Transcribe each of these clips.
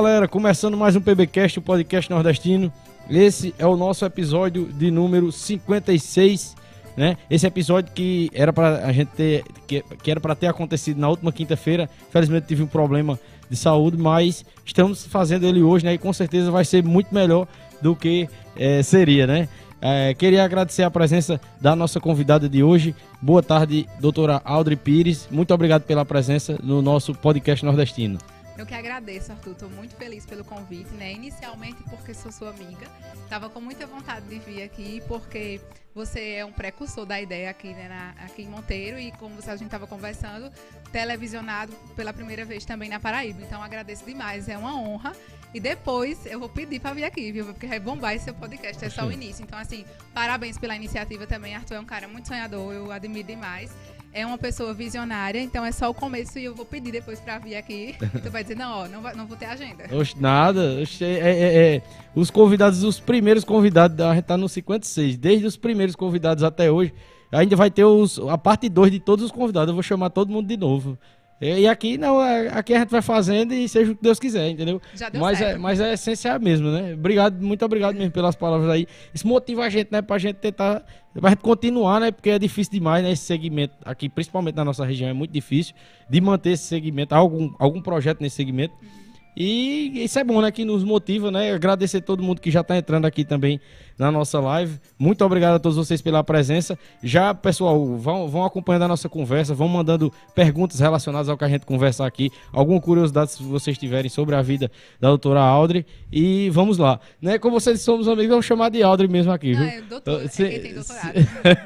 Galera, começando mais um PBcast, o podcast nordestino. Esse é o nosso episódio de número 56, né? Esse episódio que era para a gente ter que, que era para ter acontecido na última quinta-feira. Infelizmente tive um problema de saúde, mas estamos fazendo ele hoje, né? E com certeza vai ser muito melhor do que é, seria, né? É, queria agradecer a presença da nossa convidada de hoje. Boa tarde, doutora Audrey Pires. Muito obrigado pela presença no nosso podcast nordestino. Eu que agradeço, Arthur. Estou muito feliz pelo convite, né? Inicialmente porque sou sua amiga. Estava com muita vontade de vir aqui porque você é um precursor da ideia aqui, né, na, aqui em Monteiro e como a gente estava conversando, televisionado pela primeira vez também na Paraíba. Então agradeço demais, é uma honra. E depois eu vou pedir para vir aqui, viu? Porque vai bombar esse seu podcast, é só o início. Então, assim, parabéns pela iniciativa também. Arthur é um cara muito sonhador, eu admiro demais é uma pessoa visionária, então é só o começo e eu vou pedir depois pra vir aqui. Tu vai dizer, não, ó, não, vai, não vou ter agenda. Oxe, nada. Oxe, é, é, é, os convidados, os primeiros convidados, a gente tá no 56, desde os primeiros convidados até hoje. Ainda vai ter os, a parte 2 de todos os convidados. Eu vou chamar todo mundo de novo. E aqui não, é, aqui a gente vai fazendo e seja o que Deus quiser, entendeu? Já deu mas certo. É, mas é essencial mesmo, né? Obrigado, muito obrigado mesmo pelas palavras aí. Isso motiva a gente, né? Pra gente tentar, pra gente continuar, né? Porque é difícil demais, né? Esse segmento aqui, principalmente na nossa região, é muito difícil de manter esse segmento, algum, algum projeto nesse segmento. E isso é bom, né? Que nos motiva, né? Agradecer todo mundo que já está entrando aqui também na nossa live. Muito obrigado a todos vocês pela presença. Já, pessoal, vão, vão acompanhando a nossa conversa, vão mandando perguntas relacionadas ao que a gente conversar aqui. Alguma curiosidade se vocês tiverem sobre a vida da doutora Audrey. E vamos lá. Né? Como vocês somos amigos, vamos chamar de Audrey mesmo aqui, Não, viu? é doutor, Então, é quem tem doutorado.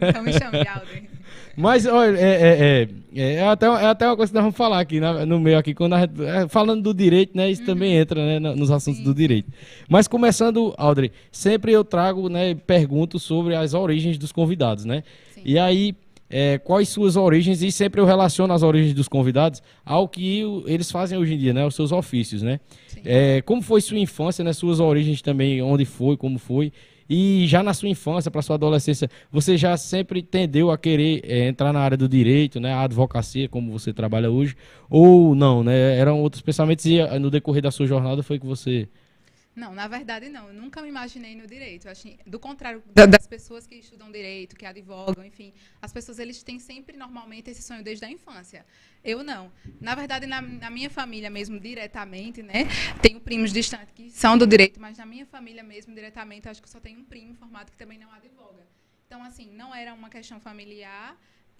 então me chame de Audrey. Mas, olha, é, é, é, é, até, é até uma coisa que nós vamos falar aqui né, no meio aqui, quando gente, é, falando do direito, né? Isso também entra né, nos assuntos Sim. do direito. Mas começando, Audrey, sempre eu trago, né, pergunto sobre as origens dos convidados, né? Sim. E aí, é, quais suas origens, e sempre eu relaciono as origens dos convidados ao que o- eles fazem hoje em dia, né? Os seus ofícios, né? É, como foi sua infância, né? Suas origens também, onde foi, como foi. E já na sua infância, para sua adolescência, você já sempre tendeu a querer é, entrar na área do direito, né? A advocacia, como você trabalha hoje, ou não, né? Eram outros pensamentos e ah, no decorrer da sua jornada foi que você Não, na verdade não. Eu nunca me imaginei no direito. Eu achei, do contrário da- das pessoas que estudam direito, que advogam, enfim, as pessoas eles têm sempre normalmente esse sonho desde a infância. Eu não. Na verdade, na, na minha família mesmo diretamente, né, tenho primos distantes que são do direito, mas na minha família mesmo diretamente, acho que só tenho um primo formado que também não advoga. Então, assim, não era uma questão familiar.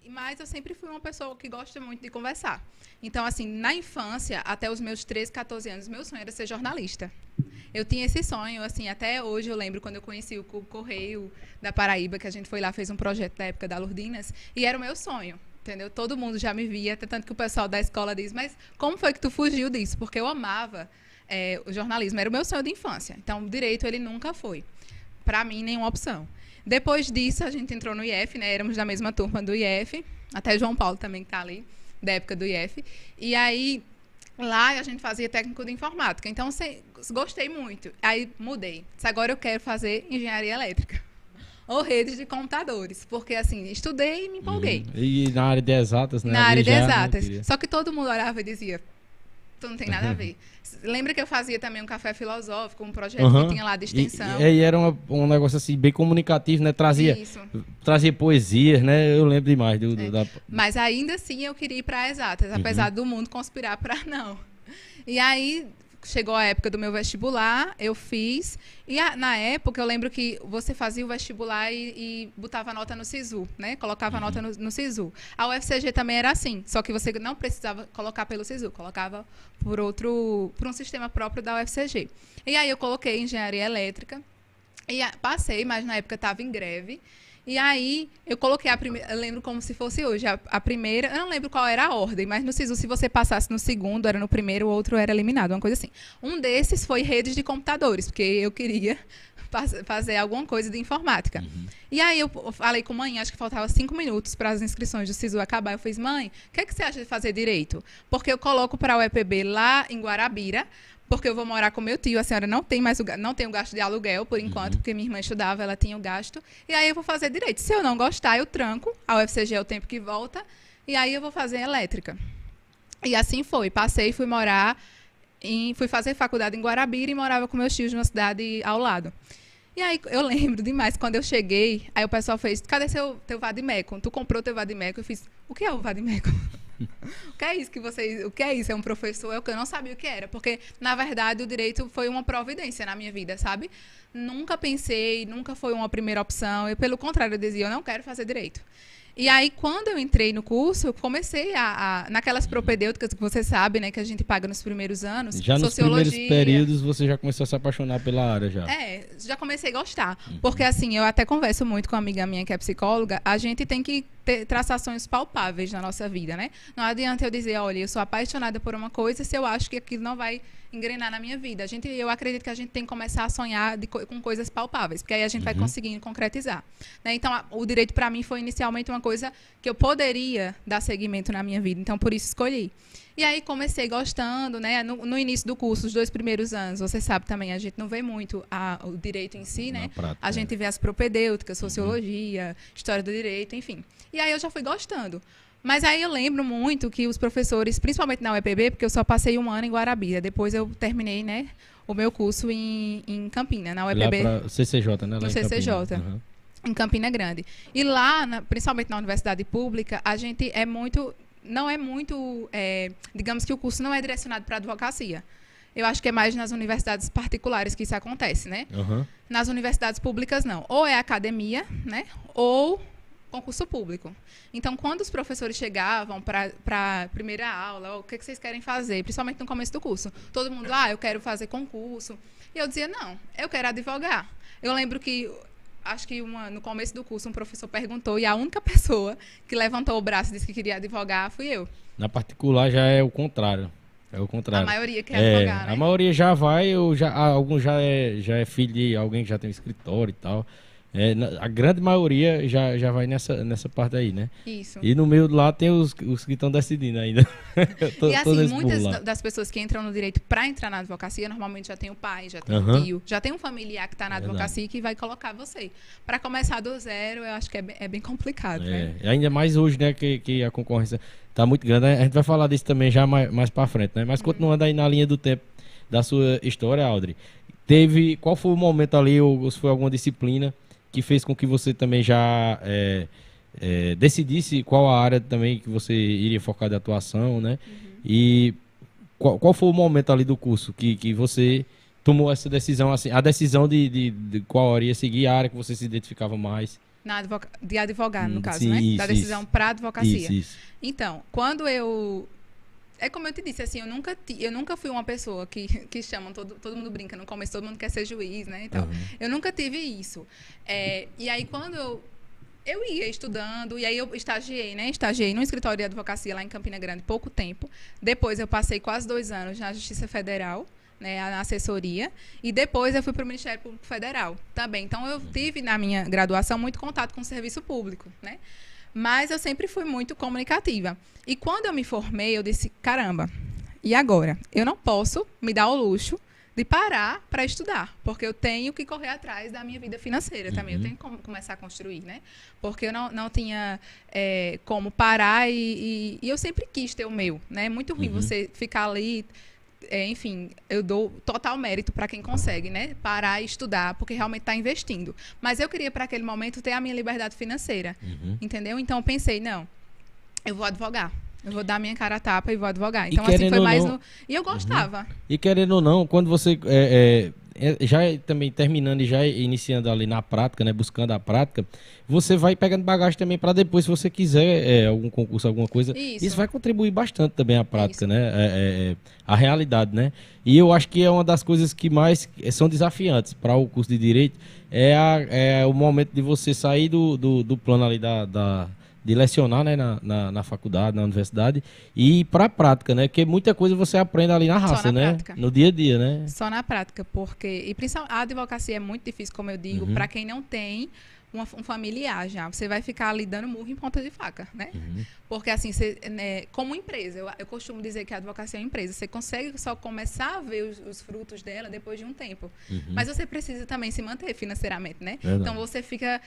Mas eu sempre fui uma pessoa que gosta muito de conversar. Então, assim, na infância, até os meus 13, 14 anos, meu sonho era ser jornalista. Eu tinha esse sonho, assim, até hoje eu lembro quando eu conheci o Co- Correio da Paraíba, que a gente foi lá, fez um projeto da época da Lourdinas, e era o meu sonho, entendeu? Todo mundo já me via, até tanto que o pessoal da escola diz, mas como foi que tu fugiu disso? Porque eu amava eh, o jornalismo, era o meu sonho de infância. Então, direito, ele nunca foi, para mim, nenhuma opção. Depois disso, a gente entrou no IF, né? Éramos da mesma turma do IF, até João Paulo também que tá ali, da época do IF. E aí, lá a gente fazia técnico de informática. Então, se- gostei muito. Aí, mudei. Disse, Agora eu quero fazer engenharia elétrica. Ou redes de computadores. Porque, assim, estudei e me empolguei. E na área de exatas, né? Na área de né, exatas. Só que todo mundo olhava e dizia, não tem nada a ver. Lembra que eu fazia também um café filosófico, um projeto Aham. que tinha lá de extensão? E, e era uma- um negócio assim, bem comunicativo, né? Trazia, Isso. trazia poesias, né? Eu lembro demais do, É. da. Mas ainda assim eu queria ir para exatas, Uhum. apesar do mundo conspirar para não. E aí chegou a época do meu vestibular, eu fiz. E a- na época eu lembro que você fazia o vestibular e, e botava nota no SISU, né? Colocava nota no, no SISU. A UFCG também era assim, só que você não precisava colocar pelo SISU, colocava por outro, por um sistema próprio da UFCG. E aí eu coloquei engenharia elétrica. E a- passei, mas na época estava em greve. E aí eu coloquei a primeira, lembro como se fosse hoje, a, a primeira, eu não lembro qual era a ordem, mas no SISU, se você passasse no segundo, era no primeiro, o outro era eliminado, uma coisa assim. Um desses foi redes de computadores, porque eu queria fazer alguma coisa de informática. E aí eu falei com mãe, acho que faltava cinco minutos para as inscrições do SISU acabar. Eu fiz, mãe, o que, é que você acha de fazer direito? Porque eu coloco para o EPB lá em Guarabira, porque eu vou morar com meu tio, a senhora não tem mais o, não tem o gasto de aluguel por enquanto, porque minha irmã estudava, ela tinha o gasto. E aí eu vou fazer direito. Se eu não gostar, eu tranco. A UFCG é o tempo que volta. E aí eu vou fazer elétrica. E assim foi. Passei e fui morar e fui fazer faculdade em Guarabira e morava com meus tios numa cidade ao lado. E aí eu lembro demais, quando eu cheguei, aí o pessoal fez, cadê seu, teu Vadimeco? Tu comprou teu Vadimeco? Eu fiz, o que é o Vadimeco? o que é isso que vocês, o que é isso? É um professor? É o que eu não sabia o que era, porque na verdade o direito foi uma providência na minha vida, sabe? Nunca pensei, nunca foi uma primeira opção. Eu pelo contrário, eu dizia, eu não quero fazer direito. E aí, quando eu entrei no curso, eu comecei a, a naquelas propedêuticas que você sabe, né, que a gente paga nos primeiros anos. Já nos primeiros períodos você já começou a se apaixonar pela área já. É, já comecei a gostar. Uhum. Porque assim, eu até converso muito com uma amiga minha que é psicóloga, a gente tem que ter traçações palpáveis na nossa vida, né? Não adianta eu dizer, olha, eu sou apaixonada por uma coisa se eu acho que aquilo não vai engrenar na minha vida. A gente, eu acredito que a gente tem que começar a sonhar de, com coisas palpáveis, porque aí a gente uhum. vai conseguindo concretizar. Né? Então, a, o direito para mim foi inicialmente uma coisa que eu poderia dar seguimento na minha vida. Então, por isso escolhi. E aí comecei gostando, né? No, no, início do curso, os dois primeiros anos, você sabe também, a gente não vê muito a, o direito em si, né? Prática, a gente é. vê as propedêuticas, uhum. sociologia, uhum. história do direito, enfim. E aí eu já fui gostando. Mas aí eu lembro muito que os professores, principalmente na UEPB, porque eu só passei um ano em Guarabira, depois eu terminei, né, o meu curso em, em Campina, na UEPB. Lá pra CCJ, né? Lá no CCJ. Uhum. Em Campina Grande. E lá, na, principalmente na universidade pública, a gente é muito. Não é muito. É, digamos que o curso não é direcionado para advocacia. Eu acho que é mais nas universidades particulares que isso acontece, né? Uhum. Nas universidades públicas, não. Ou é academia, né? Ou concurso público. Então, quando os professores chegavam para a primeira aula, o que, que vocês querem fazer? Principalmente no começo do curso. Todo mundo, ah, eu quero fazer concurso. E eu dizia, não, eu quero advogar. Eu lembro que acho que uma, no começo do curso um professor perguntou e a única pessoa que levantou o braço e disse que queria advogar fui eu. Na particular já é o contrário. É o contrário. A maioria quer é, advogar, né? A maioria já vai, ou já, alguns já é, já é filho de alguém que já tem um escritório e tal. É, a grande maioria já, já vai nessa, nessa parte aí, né? Isso. E no meio lá tem os, os que estão decidindo ainda. tô, e assim, muitas das pessoas que entram no direito para entrar na advocacia, normalmente já tem o pai, já tem uhum. o tio, já tem um familiar que está na advocacia que vai colocar você. Para começar do zero, eu acho que é bem, é bem complicado, é. né? Ainda mais hoje, né, que, que a concorrência está muito grande. A gente vai falar disso também já mais, mais para frente, né? Mas uhum. continuando aí na linha do tempo da sua história, Audrey, teve, qual foi o momento ali, ou se foi alguma disciplina que fez com que você também já é, é, decidisse qual a área também que você iria focar de atuação, né? Uhum. E qual, qual, foi o momento ali do curso que, que você tomou essa decisão, assim, a decisão de, de, de qual área ia seguir, a área que você se identificava mais? Na advoca de advogar, no hum, caso, sim, né? Isso, da decisão para advocacia. Isso, isso. Então, quando eu é como eu te disse, assim, eu nunca, eu nunca fui uma pessoa que, que chamam, todo, todo mundo brinca no começo, todo mundo quer ser juiz, né? Então, uhum. Eu nunca tive isso. É, e aí, quando eu, eu ia estudando, e aí eu estagiei, né? Estagiei no escritório de advocacia lá em Campina Grande, pouco tempo. Depois eu passei quase dois anos na Justiça Federal, né, na assessoria, e depois eu fui para o Ministério Público Federal também. Então, eu tive na minha graduação muito contato com o serviço público, né? Mas eu sempre fui muito comunicativa. E quando eu me formei, eu disse: caramba, e agora? Eu não posso me dar o luxo de parar para estudar, porque eu tenho que correr atrás da minha vida financeira uhum. também. Eu tenho que começar a construir, né? Porque eu não, não tinha é, como parar e, e, e, eu sempre quis ter o meu, né? É muito ruim uhum. você ficar ali é, enfim, eu dou total mérito para quem consegue, né? Parar e estudar, porque realmente está investindo. Mas eu queria, para aquele momento, ter a minha liberdade financeira. Uhum. Entendeu? Então, eu pensei, não, eu vou advogar. Eu vou dar minha cara a tapa e vou advogar. Então, assim, foi mais não, no. E eu gostava. Uhum. E querendo ou não, quando você. É, é é, já também terminando e já iniciando ali na prática, né, buscando a prática, você vai pegando bagagem também para depois, se você quiser é, algum concurso, alguma coisa, isso. isso vai contribuir bastante também à prática, isso. né, é, é, é, a realidade, né. E eu acho que é uma das coisas que mais são desafiantes para o curso de direito é, a, é o momento de você sair do, do, do plano ali da, da de lecionar né, na, na, na, faculdade, na universidade, e para a prática, né? Porque muita coisa você aprende ali na raça, na né? Prática. No dia a dia, né? Só na prática, porque e principalmente a advocacia é muito difícil, como eu digo, uhum. para quem não tem uma, um familiar já. Você vai ficar ali dando murro em ponta de faca, né? Uhum. Porque assim, você, né, como empresa, eu, eu, costumo dizer que a advocacia é uma empresa. Você consegue só começar a ver os, os frutos dela depois de um tempo. Uhum. Mas você precisa também se manter financeiramente, né? Verdade. Então você fica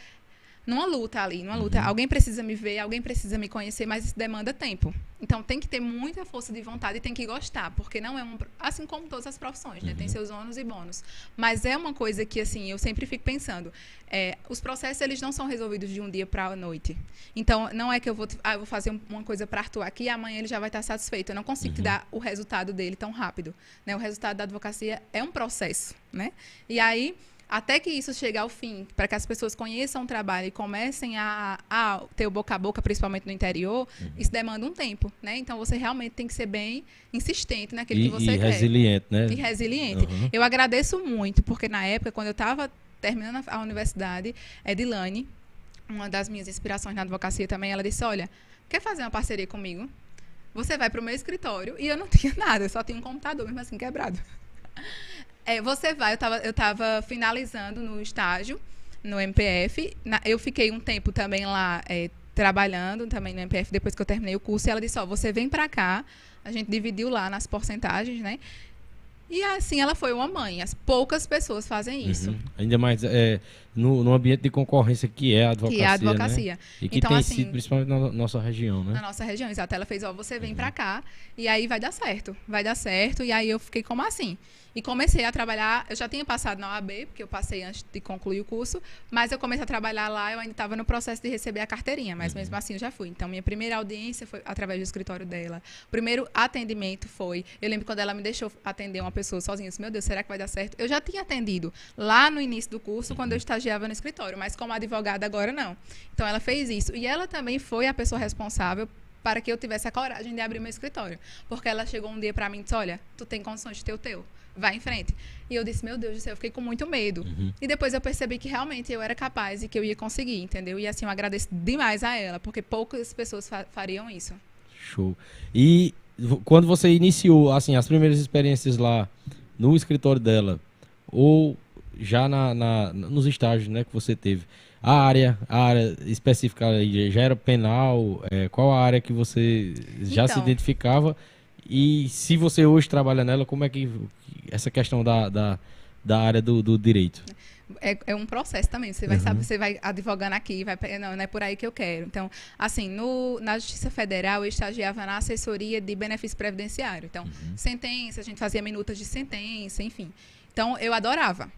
numa luta ali, numa luta. Uhum. Alguém precisa me ver, alguém precisa me conhecer, mas isso demanda tempo. Então tem que ter muita força de vontade e tem que gostar, porque não é um assim como todas as profissões, né? Uhum. Tem seus ônus e bônus. Mas é uma coisa que assim, eu sempre fico pensando, é, os processos eles não são resolvidos de um dia para a noite. Então não é que eu vou, ah, eu vou fazer uma coisa para Arthur aqui e amanhã ele já vai estar satisfeito. Eu não consigo uhum. te dar o resultado dele tão rápido, né? O resultado da advocacia é um processo, né? E aí até que isso chegue ao fim, para que as pessoas conheçam o trabalho e comecem a, a ter o boca a boca, principalmente no interior, uhum. isso demanda um tempo, né? Então você realmente tem que ser bem insistente naquilo e, que você e quer. resiliente, né? E resiliente. Uhum. Eu agradeço muito, porque na época, quando eu estava terminando a universidade, Edilane, uma das minhas inspirações na advocacia também, ela disse: Olha, quer fazer uma parceria comigo? Você vai para o meu escritório e eu não tinha nada, eu só tinha um computador, mesmo assim quebrado. É, você vai, eu estava eu tava finalizando no estágio, no MPF. Na, eu fiquei um tempo também lá é, trabalhando também no MPF depois que eu terminei o curso. E ela disse: Ó, você vem para cá. A gente dividiu lá nas porcentagens, né? E assim ela foi uma mãe. As poucas pessoas fazem isso. Uhum. Ainda mais é, no, no, ambiente de concorrência que é a advocacia. Que é a advocacia. Né? E que então, tem assim, sido principalmente na nossa região, né? Na nossa região, exato. Ela fez, ó, você vem uhum. para cá e aí vai dar certo. Vai dar certo. E aí eu fiquei como assim? E comecei a trabalhar, eu já tinha passado na OAB, porque eu passei antes de concluir o curso, mas eu comecei a trabalhar lá, eu ainda estava no processo de receber a carteirinha, mas uhum. mesmo assim eu já fui. Então, minha primeira audiência foi através do escritório dela. Primeiro atendimento foi, eu lembro quando ela me deixou atender uma pessoa sozinha, eu disse, meu Deus, será que vai dar certo? Eu já tinha atendido lá no início do curso, quando eu estagiava no escritório, mas como advogada agora não. Então, ela fez isso. E ela também foi a pessoa responsável para que eu tivesse a coragem de abrir meu escritório. Porque ela chegou um dia para mim e disse: Olha, tu tem condições de ter o teu vai em frente. E eu disse, meu Deus do céu, eu fiquei com muito medo. Uhum. E depois eu percebi que realmente eu era capaz e que eu ia conseguir, entendeu? E assim, eu agradeço demais a ela, porque poucas pessoas fa fariam isso. Show. E quando você iniciou, assim, as primeiras experiências lá no escritório dela, ou já na, na nos estágios, né, que você teve, a área, a área específica já era penal, é, qual a área que você já então, se identificava e se você hoje trabalha nela, como é que essa questão da, da, da área do, do direito? É, é, um processo também. Você vai, uhum. você vai advogando aqui, vai, não, não é por aí que eu quero. Então, assim, no, na Justiça Federal, eu estagiava na assessoria de benefício previdenciário. Então, uhum. sentença, a gente fazia minutas de sentença, enfim. Então, eu adorava.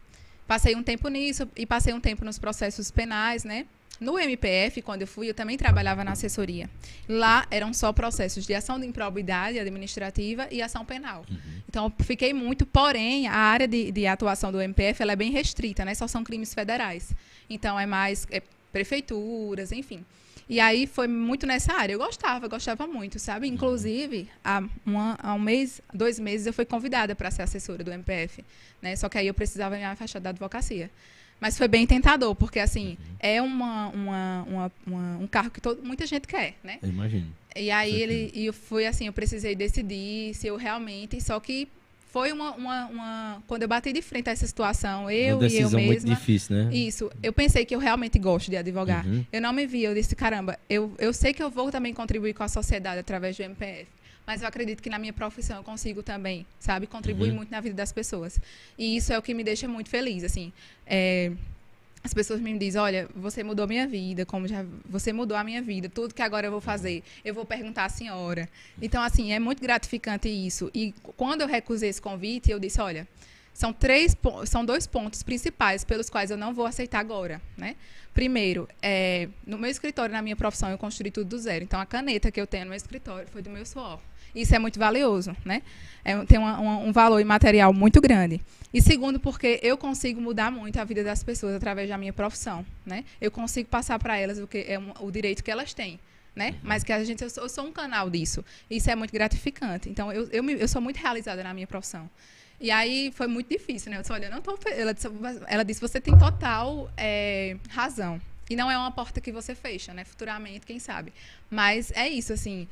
Passei um tempo nisso e passei um tempo nos processos penais, né? No MPF, quando eu fui, eu também trabalhava na assessoria. Lá eram só processos de ação de improbidade administrativa e ação penal. Uhum. Então, eu fiquei muito, porém, a área de, de atuação do MPF é bem restrita, né? Só são crimes federais. Então, é mais é, prefeituras, enfim. E aí foi muito nessa área. Eu gostava, gostava muito, sabe? Uhum. Inclusive, há, uma, há um mês, dois meses, eu fui convidada para ser assessora do MPF. Né? Só que aí eu precisava me afastar da advocacia. Mas foi bem tentador, porque assim, uhum. é uma, uma, uma, uma, um carro que todo, muita gente quer, né? Eu imagino. E aí ele e foi assim, eu precisei decidir se eu realmente, só que foi uma, uma, uma, quando eu bati de frente a essa situação, eu e eu mesma. muito difícil, né? Isso. Eu pensei que eu realmente gosto de advogar. Uhum. Eu não me vi, eu disse, caramba, eu, eu sei que eu vou também contribuir com a sociedade através do MPF mas eu acredito que na minha profissão eu consigo também, sabe, contribuir uhum. muito na vida das pessoas. E isso é o que me deixa muito feliz, assim. É, as pessoas me dizem, olha, você mudou minha vida, como já você mudou a minha vida, tudo que agora eu vou fazer, eu vou perguntar à senhora. Então, assim, é muito gratificante isso. E quando eu recusei esse convite, eu disse, olha, são três são dois pontos principais pelos quais eu não vou aceitar agora, né? Primeiro, é, no meu escritório, na minha profissão, eu construí tudo do zero. Então, a caneta que eu tenho no meu escritório foi do meu suor. Isso é muito valioso, né? É, tem uma, uma, um valor imaterial muito grande. E segundo, porque eu consigo mudar muito a vida das pessoas através da minha profissão, né? Eu consigo passar para elas o que é um, o direito que elas têm. Né? Mas que a gente, eu sou, eu sou, um canal disso. Isso é muito gratificante. Então, eu, eu, me, eu sou muito realizada na minha profissão. E aí foi muito difícil, né? Eu disse, olha, eu não tô. Ela disse, ela disse você tem total é, razão. E não é uma porta que você fecha, né? Futuramente, quem sabe. Mas é isso, assim.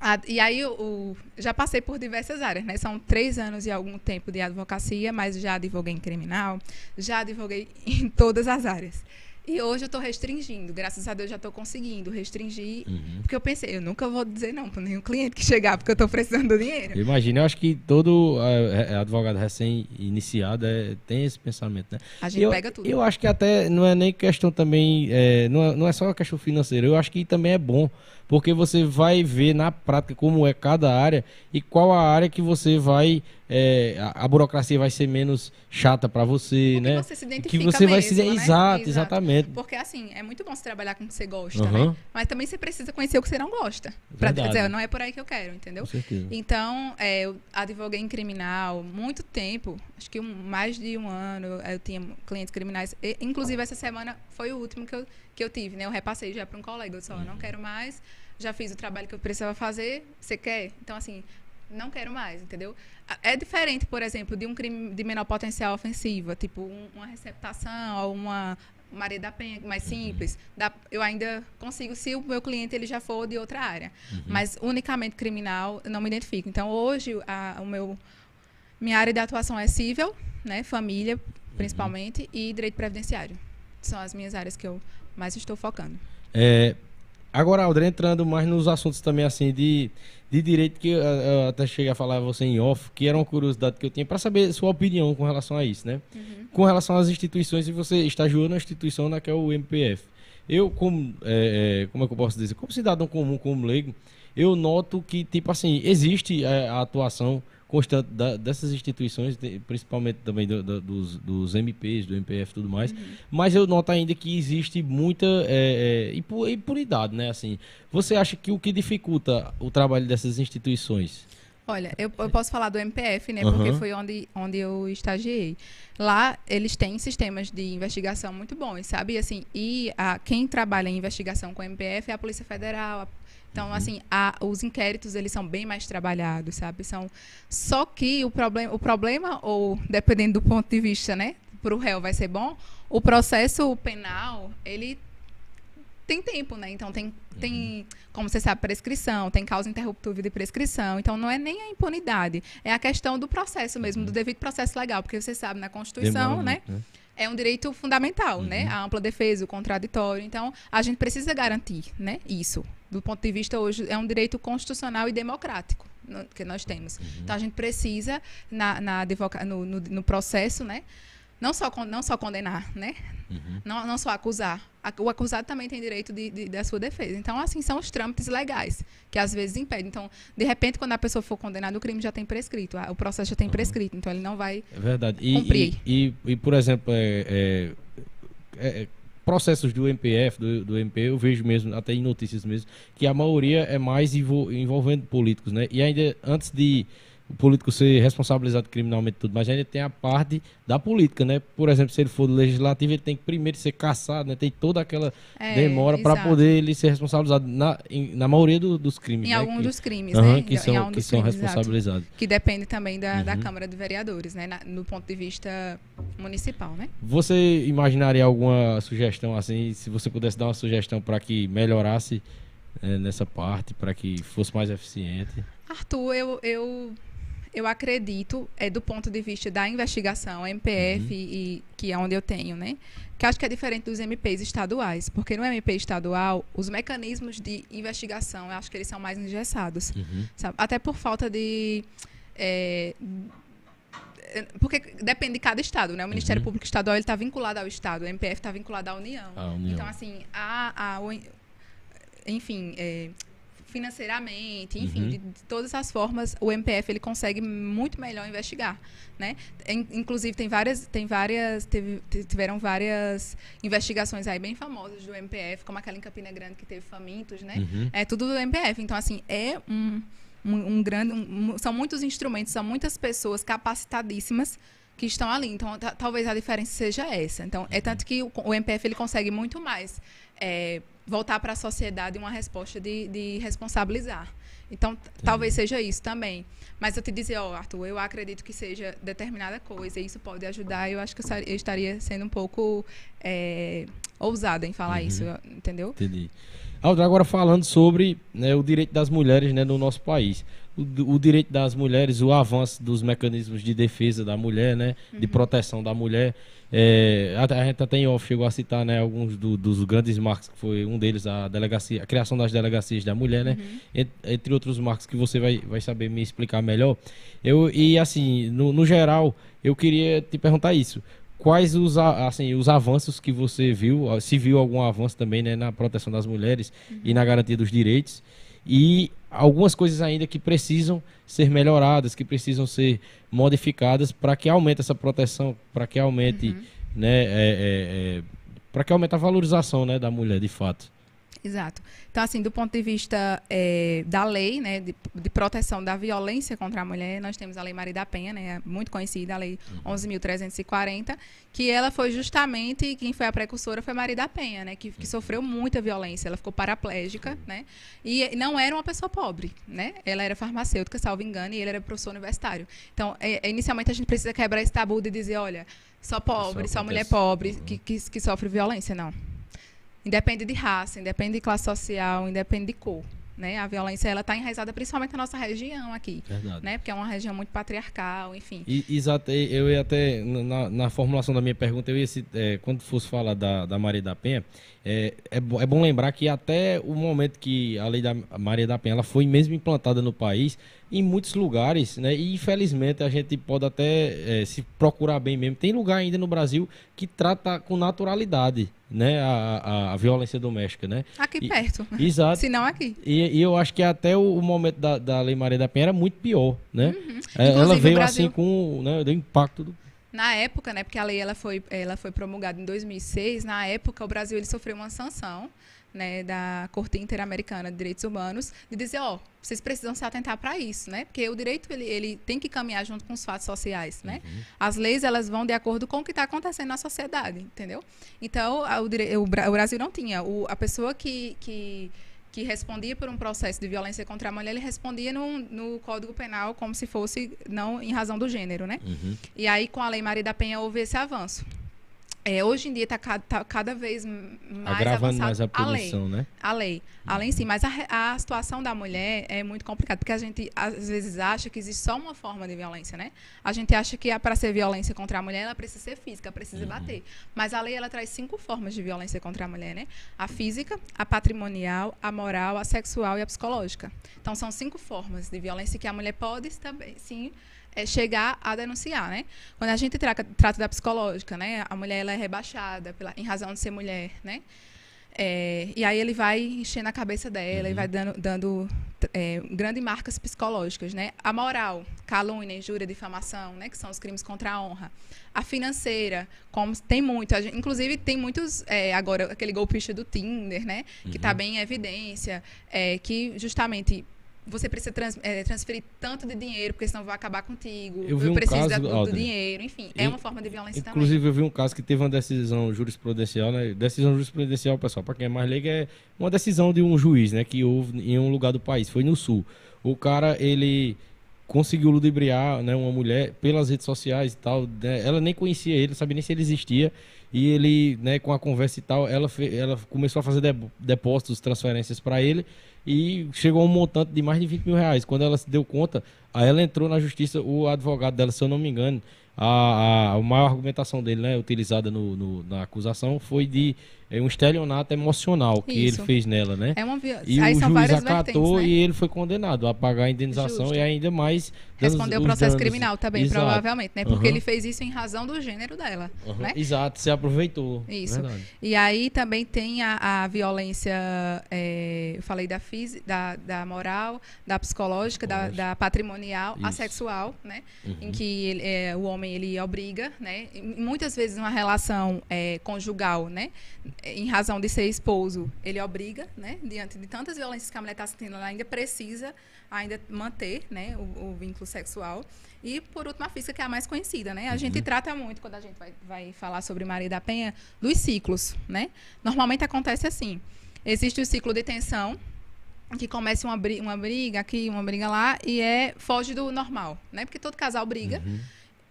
A, e aí, o, já passei por diversas áreas, né? São três anos e algum tempo de advocacia, mas já advoguei em criminal, já advoguei em todas as áreas. E hoje eu estou restringindo. Graças a Deus já estou conseguindo restringir. Uhum. Porque eu pensei, eu nunca vou dizer não para nenhum cliente que chegar, porque eu estou precisando do dinheiro. Imagina, eu acho que todo é, é, advogado recém-iniciado é, tem esse pensamento, né? A gente eu, pega tudo. Eu acho que até não é nem questão também, é, não, é, não é só questão financeira, eu acho que também é bom porque você vai ver na prática como é cada área e qual a área que você vai é, a, a, burocracia vai ser menos chata para você, porque né? Você se identifica que você vai se né? exato, exatamente. Porque assim, é muito bom você trabalhar com o que você gosta, uhum. né? Mas também você precisa conhecer o que você não gosta. Para dizer, não é por aí que eu quero, entendeu? Com certeza. Então, é, eu advoguei em criminal muito tempo, acho que um, mais de um ano eu tinha clientes criminais. E, inclusive essa semana foi o último que eu, que eu tive, né? Eu repassei já para um colega, eu disse, uhum. não quero mais já fiz o trabalho que eu precisava fazer, você quer? Então, assim, não quero mais, entendeu? É diferente, por exemplo, de um crime de menor potencial ofensiva, tipo um, uma receptação ou uma Maria da Penha, mais uhum. simples. Dá, eu ainda consigo, se o meu cliente ele já for de outra área. Uhum. Mas unicamente criminal, eu não me identifico. Então, hoje, a, o meu, minha área de atuação é civil, né, família, uhum. principalmente, uhum. e direito previdenciário. São as minhas áreas que eu mais estou focando. É, Agora, Aldre, entrando mais nos assuntos também, assim, de, de direito, que eu, eu até cheguei a falar a você em off, que era uma curiosidade que eu tinha para saber sua opinião com relação a isso, né? Uhum. Com relação às instituições, e você estagiou na instituição na que é o MPF. Eu, como, é, é, como é que eu posso dizer? Como cidadão comum, como leigo, eu noto que, tipo assim, existe a, é, a atuação constante da, dessas instituições, principalmente também do, do, dos, dos MPs, do MPF e tudo mais, uhum. mas eu noto ainda que existe muita é, é, impunidade, né? Assim, você acha que o que dificulta o trabalho dessas instituições? Olha, eu, eu posso falar do MPF, né? Uhum. Porque foi onde, onde eu estagiei. Lá, eles têm sistemas de investigação muito bons, sabe? Assim, e a, quem trabalha em investigação com o MPF é a Polícia Federal, a então, uhum. assim, a, os inquéritos, eles são bem mais trabalhados, sabe? São, só que o problema, o problema, ou dependendo do ponto de vista, né? Para o réu vai ser bom, o processo penal, ele tem tempo, né? Então, tem, tem uhum. como você sabe, prescrição, tem causa interruptível de prescrição. Então, não é nem a impunidade, é a questão do processo mesmo, uhum. do devido processo legal. Porque você sabe, na Constituição, Demora né? Né? É um direito fundamental, né? uhum. né? A ampla defesa, o contraditório. Então, a gente precisa garantir, né? Isso. Do ponto de vista hoje, é um direito constitucional e democrático que nós temos. Uhum. Então, a gente precisa, na, na no, no, no processo, né? Não só, não só condenar, né? Uhum. Não, não só acusar. O acusado também tem direito de, de, da sua defesa. Então, assim, são os trâmites legais que às vezes impedem. Então, de repente, quando a pessoa for condenada, o crime já tem prescrito, o processo já tem uhum. prescrito. Então, ele não vai é verdade. E, cumprir. E, e, e por exemplo, é, é, é, processos do MPF, do, do MP, eu vejo mesmo, até em notícias mesmo, que a maioria é mais envolvendo políticos, né? E ainda antes de o político ser responsabilizado criminalmente tudo, mas ainda tem a parte da política, né? Por exemplo, se ele for do legislativo, ele tem que primeiro ser caçado, né? Tem toda aquela é, demora para poder ele ser responsabilizado na, em, na maioria do, dos crimes. Em né? algum que, dos crimes, né? Que são, que são crimes, responsabilizados. Exato. Que depende também da, uhum. da Câmara de Vereadores, né? Na, no ponto de vista municipal, né? Você imaginaria alguma sugestão assim, se você pudesse dar uma sugestão para que melhorasse é, nessa parte, para que fosse mais eficiente? Arthur, eu, eu eu acredito, é do ponto de vista da investigação, MPF, uhum. e, que é onde eu tenho, né? Que acho que é diferente dos MPs estaduais, porque no MP estadual, os mecanismos de investigação, eu acho que eles são mais engessados, uhum. Até por falta de. É, porque depende de cada estado, né? O Ministério uhum. Público Estadual está vinculado ao estado, o MPF está vinculado à União. União. Então assim, a, a enfim, é, financeiramente, enfim, uhum. de, de, todas as formas, o MPF ele consegue muito melhor investigar, né? Inclusive tem várias, tem várias, teve, tiveram várias investigações aí bem famosas do MPF, como aquela em Campina Grande que teve famintos, né? Uhum. É tudo do MPF. Então assim é um, um, um grande, um, são muitos instrumentos, são muitas pessoas capacitadíssimas que estão ali. Então, talvez a diferença seja essa. Então, é tanto que o, o MPF ele consegue muito mais é, voltar para a sociedade uma resposta de, de responsabilizar. Então, talvez seja isso também. Mas eu te dizer, ó, oh, Arthur, eu acredito que seja determinada coisa, e isso pode ajudar, eu acho que eu estaria sendo um pouco é, ousada em falar Uhum. isso, entendeu? Entendi. Agora falando sobre né, o direito das mulheres né, no nosso país. O, o direito das mulheres, o avanço dos mecanismos de defesa da mulher, né, de proteção da mulher. É, a, a gente até em off chegou a citar né, alguns do- dos grandes marcos, que foi um deles a delegacia, a criação das delegacias da mulher, né? Ent- Entre, outros marcos que você vai, vai saber me explicar melhor. Eu, e assim, no, no geral, eu queria te perguntar isso. Quais os, assim, os avanços que você viu, se viu algum avanço também né, na proteção das mulheres e na garantia dos direitos, e algumas coisas ainda que precisam ser melhoradas, que precisam ser modificadas para que aumente essa proteção, para que aumente, né, é, é, é, para que aumente a valorização né, da mulher de fato. Exato. Então, assim, do ponto de vista eh, da lei, né, de, de proteção da violência contra a mulher, nós temos a Lei Maria da Penha, né, muito conhecida, a Lei 11.340, que ela foi justamente, quem foi a precursora foi Maria da Penha, né, que, que sofreu muita violência, ela ficou paraplégica, né, e não era uma pessoa pobre, né, ela era farmacêutica, salvo engano, e ele era professor universitário. Então, eh, inicialmente a gente precisa quebrar esse tabu de dizer, olha, só pobre, Isso só mulher pobre que, que, que sofre violência, não. Independe de raça, independe de classe social, independe de cor. Né? A violência ela está enraizada principalmente na nossa região aqui, Verdade. né? Porque é uma região muito patriarcal, enfim. E, exato, eu ia até, na, na formulação da minha pergunta, eu ia, ci- é, quando fosse falar da, da Maria da Penha, é, é, é bom lembrar que até o momento que a lei da Maria da Penha ela foi mesmo implantada no país, em muitos lugares, né, e infelizmente a gente pode até é, se procurar bem mesmo, tem lugar ainda no Brasil que trata com naturalidade, né, a, a, a violência doméstica, né? Aqui E- perto. Exato. Se não aqui. E, e eu acho que até o, o momento da, da Lei Maria da Penha era muito pior, né? É, Ela Uhum. Inclusive, o veio Brasil- assim com, né, deu impacto do Na época, né? Porque a lei ela foi, ela foi promulgada em 2006. Na época, o Brasil ele sofreu uma sanção. Né, da Corte Interamericana de Direitos Humanos, de dizer, ó, vocês precisam se atentar para isso, né? Porque o direito ele, ele tem que caminhar junto com os fatos sociais, né? As leis elas vão de acordo com o que está acontecendo na sociedade, entendeu? Então a- o, dire- o Brasil não tinha o, a pessoa que, que que respondia por um processo de violência contra a mulher, ele respondia no, no Código Penal como se fosse não em razão do gênero, né? Uhum. E aí, com a Lei Maria da Penha, houve esse avanço. É, hoje em dia está cada vez m- mais agravando mais a a lei. punição, né? A lei. A lei sim, mas a, a situação da mulher é muito complicada, porque a gente às vezes acha que existe só uma forma de violência, né? A gente acha que para ser violência contra a mulher, ela precisa ser física, precisa bater. Mas a lei ela traz cinco formas de violência contra a mulher, né? A física, a patrimonial, a moral, a sexual e a psicológica. Então são cinco formas de violência que a mulher pode também, sim, é, chegar a denunciar, né? Quando a gente traca- trata da psicológica, né? A mulher ela é rebaixada pela, em razão de ser mulher, né? É, e aí ele vai enchendo a cabeça dela e vai dando, dando é, grandes marcas psicológicas, né? A moral, calúnia, injúria, difamação, né? Que são os crimes contra a honra. A financeira, como tem muito, a gente- inclusive tem muitos é, agora aquele golpista do Tinder, né? Que está bem em evidência, é, que justamente você precisa trans- é, transferir tanto de dinheiro, porque senão vai acabar contigo. Eu vi um preciso caso, do, do dinheiro, enfim, é uma forma de violência também. Inclusive, eu vi um caso que teve uma decisão jurisprudencial, né? Decisão jurisprudencial, pessoal, para quem é mais leigo, é uma decisão de um juiz, né? Que houve em um lugar do país, foi no sul. O cara, ele conseguiu ludibriar né, uma mulher pelas redes sociais e tal. né, Ela nem conhecia ele, não sabia nem se ele existia. E ele, né, com a conversa e tal, ela, fe- ela começou a fazer de- depósitos, transferências para ele e chegou a um montante de mais de 20 mil reais. Quando ela se deu conta, aí ela entrou na justiça, o advogado dela, se eu não me engano, a, a, a maior argumentação dele, né, utilizada no, no- na acusação, foi de é, um estelionato emocional que Isso. ele fez nela, né? É uma E aí o são juiz acatou né? e ele foi condenado a pagar a indenização Justo. e ainda mais Respondeu o processo danos. criminal também, Exato. provavelmente, né? Porque Aham. ele fez isso em razão do gênero dela, Aham. né? Exato, você aproveitou. Isso. Verdade. E aí também tem a, a violência, é, eu falei da, física, da, da moral, da psicológica, da, da patrimonial, a Isso. sexual, né? Uhum. Em que ele, é, o homem ele obriga, né? E muitas vezes uma relação é, conjugal, né? Em razão de ser esposo, ele obriga, né? Diante de tantas violências que a mulher está sentindo, ela ainda precisa ainda manter, né? O, o vínculo sexual. E por último a física que é a mais conhecida, né? A gente trata muito quando a gente vai, vai falar sobre Maria da Penha dos ciclos, né? Normalmente acontece assim: existe o ciclo de tensão que começa uma, bri- uma briga aqui, uma briga lá, e é foge do normal, né? Porque todo casal briga. Uhum.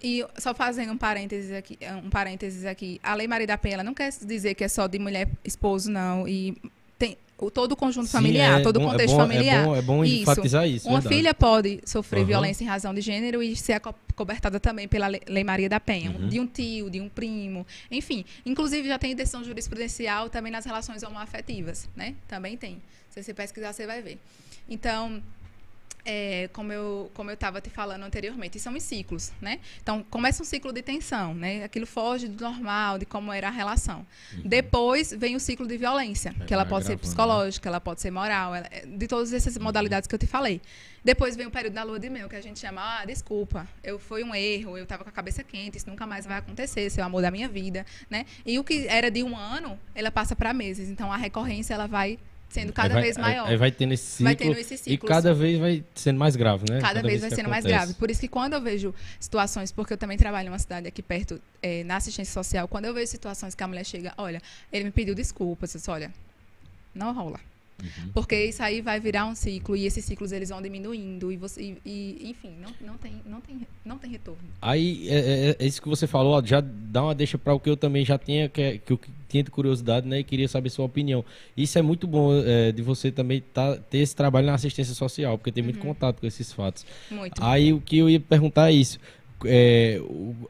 E só fazendo um parênteses aqui, um parênteses aqui, a Lei Maria da Penha ela não quer dizer que é só de mulher esposo, não. E tem o, todo o conjunto Sim, familiar, é todo o é contexto bom- familiar. É bom, é bom Isso. enfatizar isso. Uma verdade. filha pode sofrer Aham. violência em razão de gênero e ser aco- cobertada também pela Le- Lei Maria da Penha, Uhum. de um tio, de um primo, enfim. Inclusive já tem decisão jurisprudencial também nas relações homoafetivas, né? Também tem. Se você pesquisar, você vai ver. Então, é, como eu como eu estava te falando anteriormente, são em ciclos, né? Então começa um ciclo de tensão, né? Aquilo foge do normal, de como era a relação. Depois vem o ciclo de violência, Uhum. É, que ela pode ser agravando, né? psicológica, ela pode ser moral, ela- é, de todas essas modalidades que eu te falei. Depois vem o período da lua de mel, que a gente chama, ah, desculpa, eu foi um erro, eu estava com a cabeça quente, isso nunca mais vai acontecer, esse é o amor da minha vida, né? E o que era de um ano, ela passa para meses. Então a recorrência ela vai sendo cada vai- vez maior. Aí vai tendo esse ciclo. Vai tendo esses E ciclos. cada vez vai sendo mais grave, né? Cada, vez vai que sendo mais acontece. grave. Por isso que quando eu vejo situações, porque eu também trabalho em uma cidade aqui perto, eh, na assistência social, quando eu vejo situações que a mulher chega, olha, ele me pediu desculpas, eu disse, olha, não rola. Uhum. Porque isso aí vai virar um ciclo e esses ciclos eles vão diminuindo e você e, e, enfim, não, não tem não tem não tem retorno. Aí, é, é- é isso que você falou, já dá uma deixa para o que eu também já tinha, que, é- que eu tinha de curiosidade, né? E queria saber sua opinião. Isso é muito bom é, de você também tá, ter esse trabalho na assistência social, porque tem Uhum. muito contato com esses fatos. Muito. Aí o que eu ia perguntar é isso. É,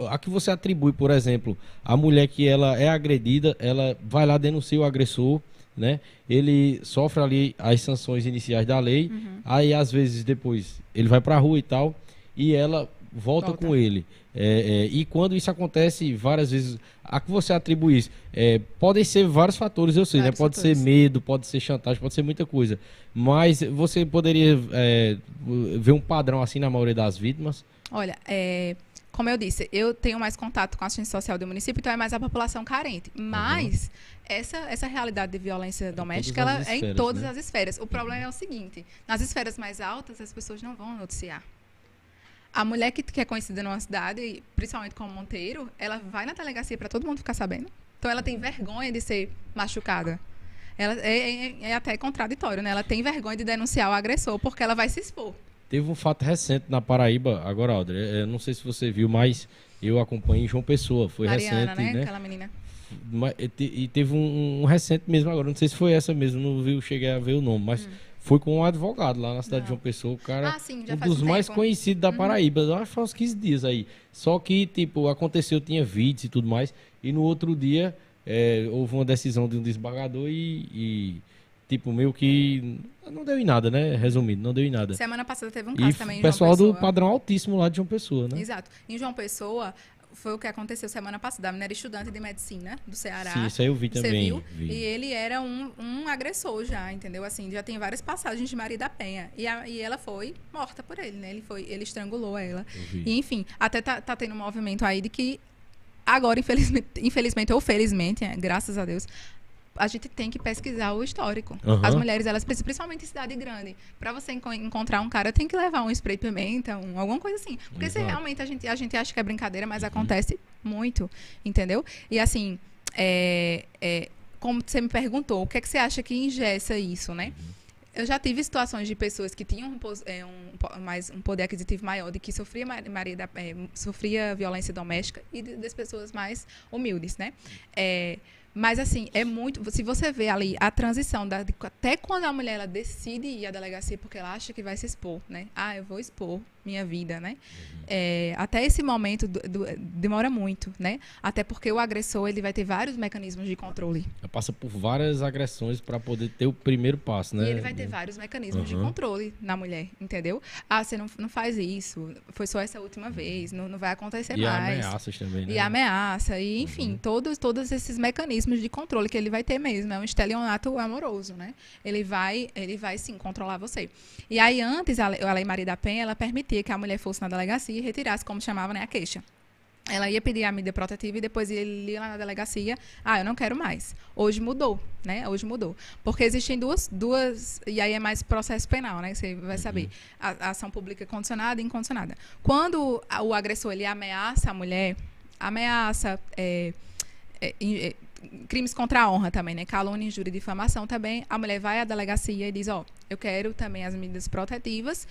a que você atribui, por exemplo, a mulher que ela é agredida, ela vai lá denuncia o agressor, né? Ele sofre ali as sanções iniciais da lei, Uhum. aí às vezes depois ele vai pra rua e tal, e ela volta, Volta. com ele. É, é, e quando isso acontece várias vezes, a que você atribui isso? É, podem ser vários fatores, eu sei, né? Vários Pode fatores. ser medo, pode ser chantagem, pode ser muita coisa. Mas você poderia é, ver um padrão assim na maioria das vítimas? Olha, é, como eu disse, eu tenho mais contato com a assistência social do município, então é mais a população carente. Mas essa, essa realidade de violência doméstica, ela as é em esferas, todas né? as esferas. O problema é o seguinte: nas esferas mais altas, as pessoas não vão noticiar. A mulher que, que é conhecida numa cidade, principalmente como Monteiro, ela vai na delegacia para todo mundo ficar sabendo. Então ela tem vergonha de ser machucada. Ela é, é- é até contraditório, né? Ela tem vergonha de denunciar o agressor porque ela vai se expor. Teve um fato recente na Paraíba, agora, Audrey, eu não sei se você viu, mas eu acompanhei em João Pessoa, foi Mariana, recente, né? né? Aquela menina. E te- teve um, um recente mesmo agora, não sei se foi essa mesmo, não vi, cheguei a ver o nome, mas foi com um advogado lá na cidade de Hum. Não. João Pessoa, o cara, Ah, sim, um faz dos um mais conhecidos da Uhum. Paraíba, eu acho que foi uns 15 dias aí. Só que, tipo, aconteceu, tinha vídeos e tudo mais, e no outro dia é, houve uma decisão de um desembargador e, e, tipo, meio que não deu em nada, né? Resumindo, não deu em nada. Semana passada teve um E caso também o pessoal do padrão altíssimo lá de João Pessoa, né? Exato. Em João Pessoa, foi o que aconteceu semana passada. A menina era estudante de medicina do Ceará. Sim, isso aí eu vi Você também. viu? vi. E ele era um, um agressor já, entendeu? Assim, já tem várias passagens de Maria da Penha. E, a- e ela foi morta por ele, né? Ele, foi, ele estrangulou ela. E, enfim, até tá, tá tendo um movimento aí de que agora, infelizmente, infelizmente ou felizmente, é, graças a Deus, a gente tem que pesquisar o histórico. Aham. As mulheres, elas precisam, principalmente em cidade grande, para você enco- encontrar um cara, tem que levar um spray pimenta, um, alguma coisa assim. Porque se Exato. realmente a gente, a gente acha que é brincadeira, mas acontece muito, entendeu? E assim, é, é, como você me perguntou, o que é que você acha que ingessa isso, né? Eu já tive situações de pessoas que tinham um, é, um mais, um poder aquisitivo maior, de que sofria, ma- Maria da- é, sofria violência doméstica, e de- das pessoas mais humildes, né? É, mas assim, é muito. Se você vê ali a transição, da, até quando a mulher ela decide ir à delegacia porque ela acha que vai se expor, né? Ah, eu vou expor minha vida, né? É, até esse momento do- do- demora muito, né? Até porque o agressor ele vai ter vários mecanismos de controle. Passa por várias agressões para poder ter o primeiro passo, né? E ele vai ter vários mecanismos de Aham. controle na mulher, entendeu? Ah, você não, não faz isso, foi só essa última vez, não, não vai acontecer E mais. ameaças também, né? E ameaça, e enfim, Uhum. todos, todos esses mecanismos de controle que ele vai ter mesmo. É um estelionato amoroso, né? Ele vai, ele vai sim controlar você. E aí, antes, a Lei, a Lei Maria da Penha, ela permitia que a mulher fosse na delegacia e retirasse, como chamava, né, a queixa. Ela ia pedir a medida protetiva e depois ele ia lá na delegacia. Ah, eu não quero mais. Hoje mudou, né? Hoje mudou. Porque existem duas, duas e aí é mais processo penal, né? Você vai saber. A, a ação pública condicionada e incondicionada. Quando a- o agressor ele ameaça a mulher, ameaça, é, é, é, crimes contra a honra também, né? Calúnia, injúria e difamação também. A mulher vai à delegacia e diz, ó, eu quero também as medidas protetivas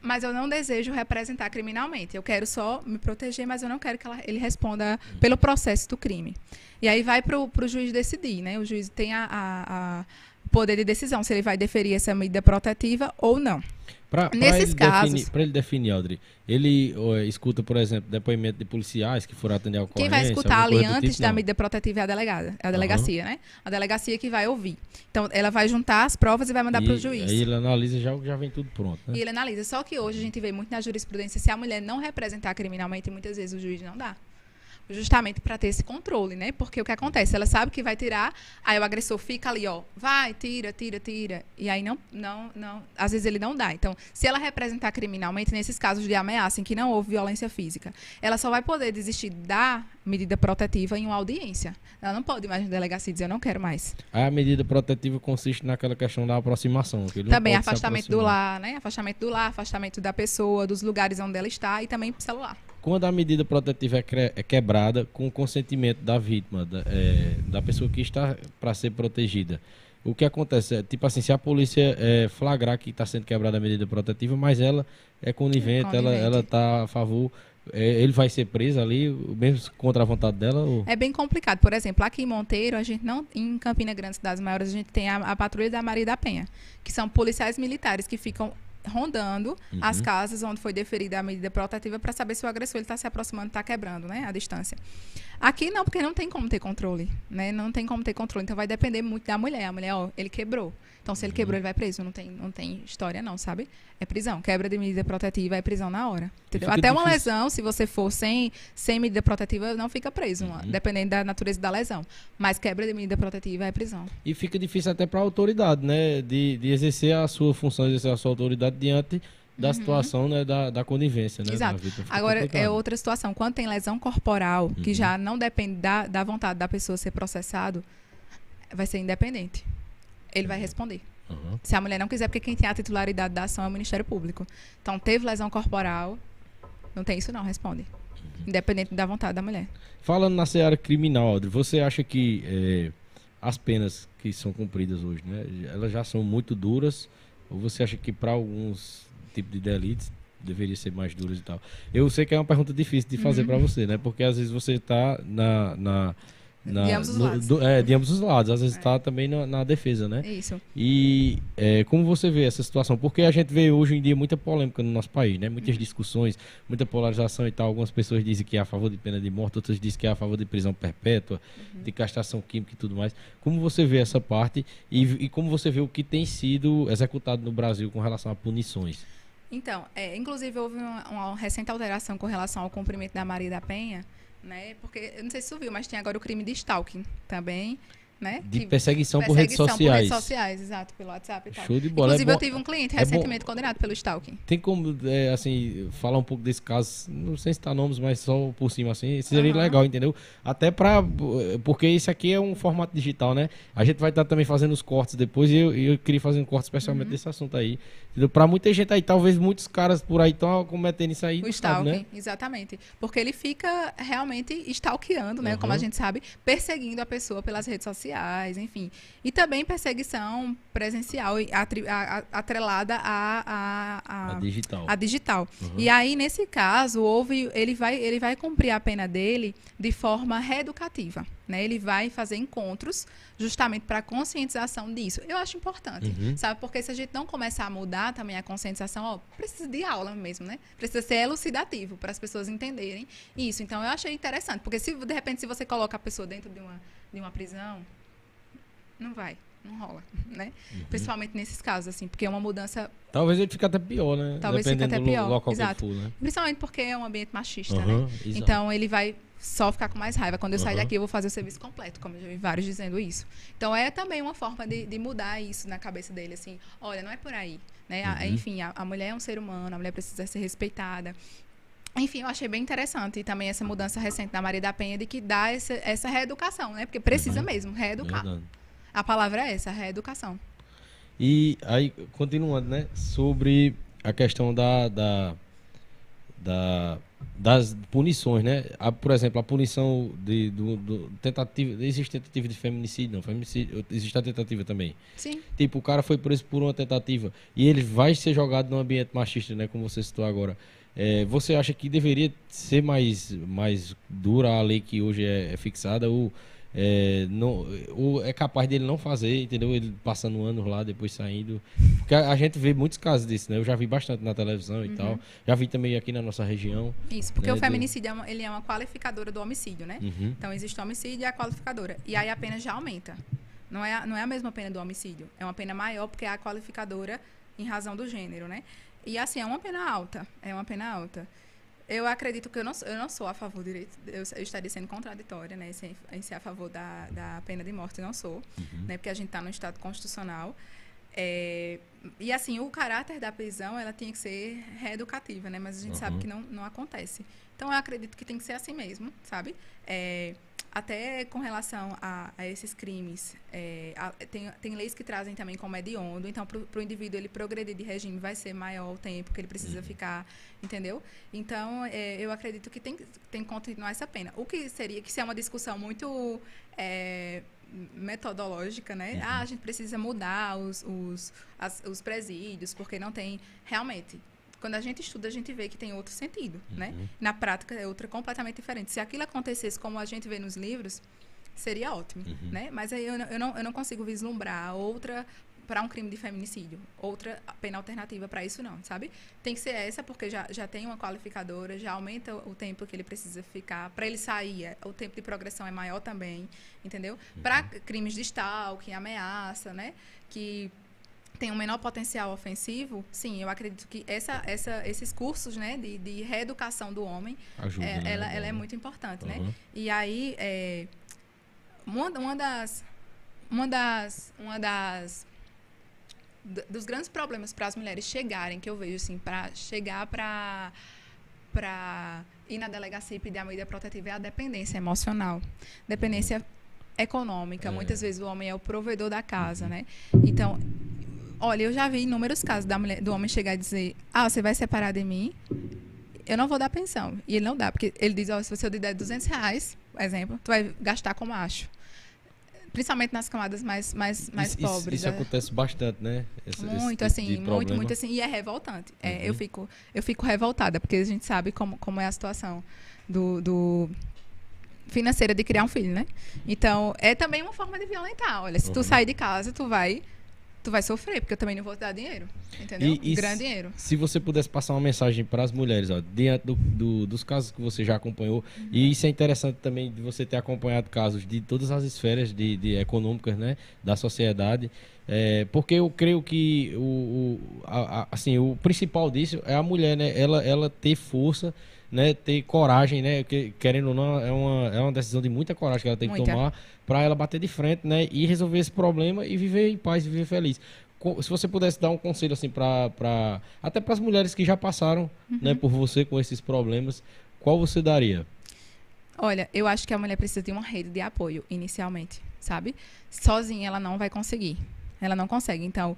mas eu não desejo representar criminalmente. Eu quero só me proteger, mas eu não quero que ela, ele responda pelo processo do crime. E aí vai para o juiz decidir, né? O juiz tem a, a, a poder de decisão se ele vai deferir essa medida protetiva ou não. Pra, Nesses pra casos. Para ele definir, Audrey, ele ó, escuta, por exemplo, depoimento de policiais que foram atender ao Quem vai escutar ali antes tipo, da medida protetiva é a delegada, é a delegacia, uhum. né? A delegacia que vai ouvir. Então, ela vai juntar as provas e vai mandar para o juiz. Aí ele analisa já já vem tudo pronto. Né? E ele analisa. Só que hoje a gente vê muito na jurisprudência, se a mulher não representar criminalmente, muitas vezes o juiz não dá justamente para ter esse controle, né? Porque o que acontece? Ela sabe que vai tirar, aí o agressor fica ali, ó, vai, tira, tira, tira, e aí não, não, não, às vezes ele não dá. Então, se ela representar criminalmente nesses casos de ameaça em que não houve violência física, ela só vai poder desistir da medida protetiva em uma audiência. Ela não pode mais na delegacia dizer eu não quero mais. A medida protetiva consiste naquela questão da aproximação. também afastamento do lar, né? Afastamento do lar, afastamento da pessoa, dos lugares onde ela está e também celular quando a medida protetiva é, é quebrada com o consentimento da vítima, da, é, da pessoa que está para ser protegida, o que acontece é, tipo assim, se a polícia é, flagrar que está sendo quebrada a medida protetiva, mas ela é conivente, é ela ela está a favor, é, ele vai ser preso ali, mesmo contra a vontade dela? Ou... É bem complicado. Por exemplo, aqui em Monteiro, a gente não, em Campina Grande, cidades maiores, a gente tem a, a patrulha da Maria da Penha, que são policiais militares que ficam rondando uhum. as casas onde foi deferida a medida protetiva para saber se o agressor está se aproximando, está quebrando, né, a distância. Aqui não, porque não tem como ter controle, né? Não tem como ter controle, então vai depender muito da mulher. A mulher, ó, ele quebrou. Então, se ele quebrou, ele vai preso. Não tem, não tem história, não, sabe? É prisão. Quebra de medida protetiva é prisão na hora. Entendeu? Até uma lesão, se você for sem, sem medida protetiva, não fica preso, uhum. dependendo da natureza da lesão. Mas quebra de medida protetiva é prisão. E fica difícil até para a autoridade, né? De, de exercer a sua função, exercer a sua autoridade diante da uhum. situação né, da, da conivência. Né, Exato. Agora, complicado. é outra situação. Quando tem lesão corporal, uhum. que já não depende da, da vontade da pessoa ser processado, vai ser independente ele vai responder. Uhum. Se a mulher não quiser, porque quem tem a titularidade da ação é o Ministério Público. Então, teve lesão corporal, não tem isso não, responde. Uhum. Independente da vontade da mulher. Falando na seara criminal, Audrey, você acha que é, as penas que são cumpridas hoje, né, elas já são muito duras? Ou você acha que para alguns tipos de delitos deveria ser mais duras e tal? Eu sei que é uma pergunta difícil de fazer uhum. para você, né? Porque às vezes você está na, na na, de ambos os lados. Do, é, de ambos os lados. Às vezes está é. também na, na, defesa, né? Isso. E é, como você vê essa situação? Porque a gente vê hoje em dia muita polêmica no nosso país, né? Muitas uhum. discussões, muita polarização e tal. Algumas pessoas dizem que é a favor de pena de morte, outras dizem que é a favor de prisão perpétua, uhum. de castração química e tudo mais. Como você vê essa parte e, e como você vê o que tem sido executado no Brasil com relação a punições? Então, é, inclusive houve uma, uma recente alteração com relação ao cumprimento da Maria da Penha, né? Porque, eu não sei se você viu, mas tem agora o crime de stalking também. Né? De perseguição, perseguição por redes sociais. Por redes sociais, exato, pelo WhatsApp e tal. Show de bola. Inclusive, é eu tive um cliente é recentemente bom. condenado pelo stalking. Tem como, é, assim, falar um pouco desse caso, não sei se tá nomes, mas só por cima, assim, seria uhum. legal, entendeu? Até pra, porque esse aqui é um formato digital, né? A gente vai estar tá também fazendo os cortes depois e eu, eu queria fazer um corte especialmente uhum. desse assunto aí. Pra muita gente aí, talvez muitos caras por aí estão cometendo isso aí. O stalking, sabe, né? exatamente. Porque ele fica realmente stalkeando, né? Uhum. Como a gente sabe, perseguindo a pessoa pelas redes sociais, enfim. E também perseguição presencial atrelada a, a digital. A digital. Uhum. E aí, nesse caso, houve, ele, vai, ele vai cumprir a pena dele de forma reeducativa. Né? Ele vai fazer encontros justamente para conscientização disso. Eu acho importante, uhum. sabe? Porque se a gente não começar a mudar também a conscientização, ó, precisa de aula mesmo, né? Precisa ser elucidativo para as pessoas entenderem isso. Então, eu achei interessante, porque se de repente se você coloca a pessoa dentro de uma, de uma prisão, não vai, não rola, né? Uhum. Principalmente nesses casos, assim, porque é uma mudança. Talvez ele fique até pior, né? Talvez fique até pior. Exato. For, né? Principalmente porque é um ambiente machista, uhum, né? Exato. Então ele vai só ficar com mais raiva. Quando eu uhum. sair daqui, eu vou fazer o serviço completo, como eu já vi vários dizendo isso. Então é também uma forma de, de mudar isso na cabeça dele, assim, olha, não é por aí. Né? Uhum. A, enfim, a, a mulher é um ser humano, a mulher precisa ser respeitada. Enfim, eu achei bem interessante e também essa mudança recente da Maria da Penha de que dá essa, essa reeducação, né? Porque precisa uhum. mesmo reeducar. Verdade. A palavra é essa, reeducação. E aí, continuando, né? Sobre a questão da, da, da das punições, né? A, por exemplo, a punição de do, do tentativa, existe tentativa de feminicídio, não, feminicídio, existe a tentativa também. Sim. Tipo, o cara foi preso por uma tentativa e ele vai ser jogado num ambiente machista, né, como você citou agora. É, você acha que deveria ser mais mais dura a lei que hoje é, é fixada ou é, não, ou é capaz dele não fazer, entendeu? Ele passando anos lá, depois saindo. Porque a, a gente vê muitos casos disso, né? Eu já vi bastante na televisão e Uhum. tal. Já vi também aqui na nossa região. Isso, porque né, o feminicídio é uma, ele é uma qualificadora do homicídio, né? Uhum. Então existe o homicídio e a qualificadora. E aí a pena já aumenta. Não é, a- não é a mesma pena do homicídio. É uma pena maior porque é a qualificadora em razão do gênero, né? E assim, é uma pena alta. É uma pena alta. Eu acredito que eu não, sou- eu não sou a favor do direito. Eu, eu estaria sendo contraditória, né? Em ser, em ser a favor da, da pena de morte, não sou. Uhum. Né? Porque a gente está no Estado constitucional. É, e assim, o caráter da prisão, ela tinha que ser reeducativa, né? Mas a gente sabe Uhum. que não, não acontece. Então, eu acredito que tem que ser assim mesmo, sabe? É, até com relação a, a esses crimes, é, a- tem, tem leis que trazem também como hediondo. Então, para o indivíduo ele progredir de regime, vai ser maior o tempo que ele precisa ficar, entendeu? Então, é, eu acredito que tem, que- tem que continuar essa pena. O que seria, que isso é uma discussão muito é, metodológica, né? Ah, a gente precisa mudar os, os, as- os presídios, porque não tem... Realmente, quando a gente estuda, a gente vê que tem outro sentido, né? Uhum. Na prática, é outra completamente diferente. Se aquilo acontecesse como a gente vê nos livros, seria ótimo, Uhum. né? Mas aí eu não, eu, não, eu não consigo vislumbrar outra para um crime de feminicídio, outra pena alternativa para isso não, sabe? Tem que ser essa porque já, já tem uma qualificadora, já aumenta o tempo que ele precisa ficar, para ele sair, é, o tempo de progressão é maior também, entendeu? Para crimes de stalking, ameaça, né? Que tem um menor potencial ofensivo, sim, eu acredito que essa, essa, esses cursos né, de, de reeducação do homem, Ajuda. é, né? ela, ela é muito importante, né? Uhum. E aí, é, uma, uma das. Uma das. Uma das. Dos grandes problemas para as mulheres chegarem, que eu vejo, assim, para chegar para para ir na delegacia e pedir a medida protetiva é a dependência emocional. Dependência econômica. É. Muitas vezes o homem é o provedor da casa, né? Então, olha, eu já vi inúmeros casos da mulher, do homem chegar e dizer: Ah, você vai separar de mim? Eu não vou dar pensão. E ele não dá, porque ele diz: Ó, se você eu te der 200 reais, por exemplo, tu vai gastar com macho. Principalmente nas camadas mais, mais, mais isso, isso- pobres. Isso, né? acontece bastante, né? Esse- esse Muito, tipo assim, muito, muito assim. E é revoltante. É, Uhum. eu, fico, eu fico revoltada, porque a gente sabe como, como é a situação do, do financeira de criar um filho, né? Então, é também uma forma de violentar. Olha, se tu Uhum. sair de casa, tu vai, tu vai sofrer, porque eu também não vou te dar dinheiro. Entendeu? E- e Grande se- dinheiro. Se você pudesse passar uma mensagem para as mulheres, ó, diante do, do- dos casos que você já acompanhou, Uhum. e isso é interessante também de você ter acompanhado casos de todas as esferas de, de econômicas, né, da sociedade, é, porque eu creio que o, o- a- a- assim, o principal disso é a mulher, né, ela, ela ter força, né, ter coragem, né, que, querendo ou não, é uma, é uma decisão de muita coragem que ela tem que Muita. tomar para ela bater de frente, né, e resolver esse problema e viver em paz, viver feliz se você pudesse dar um conselho assim para para até para as mulheres que já passaram né por você com esses problemas qual você daria Olha, eu acho que a mulher precisa de uma rede de apoio, inicialmente, sabe? Sozinha ela não vai conseguir. Ela não consegue. Então,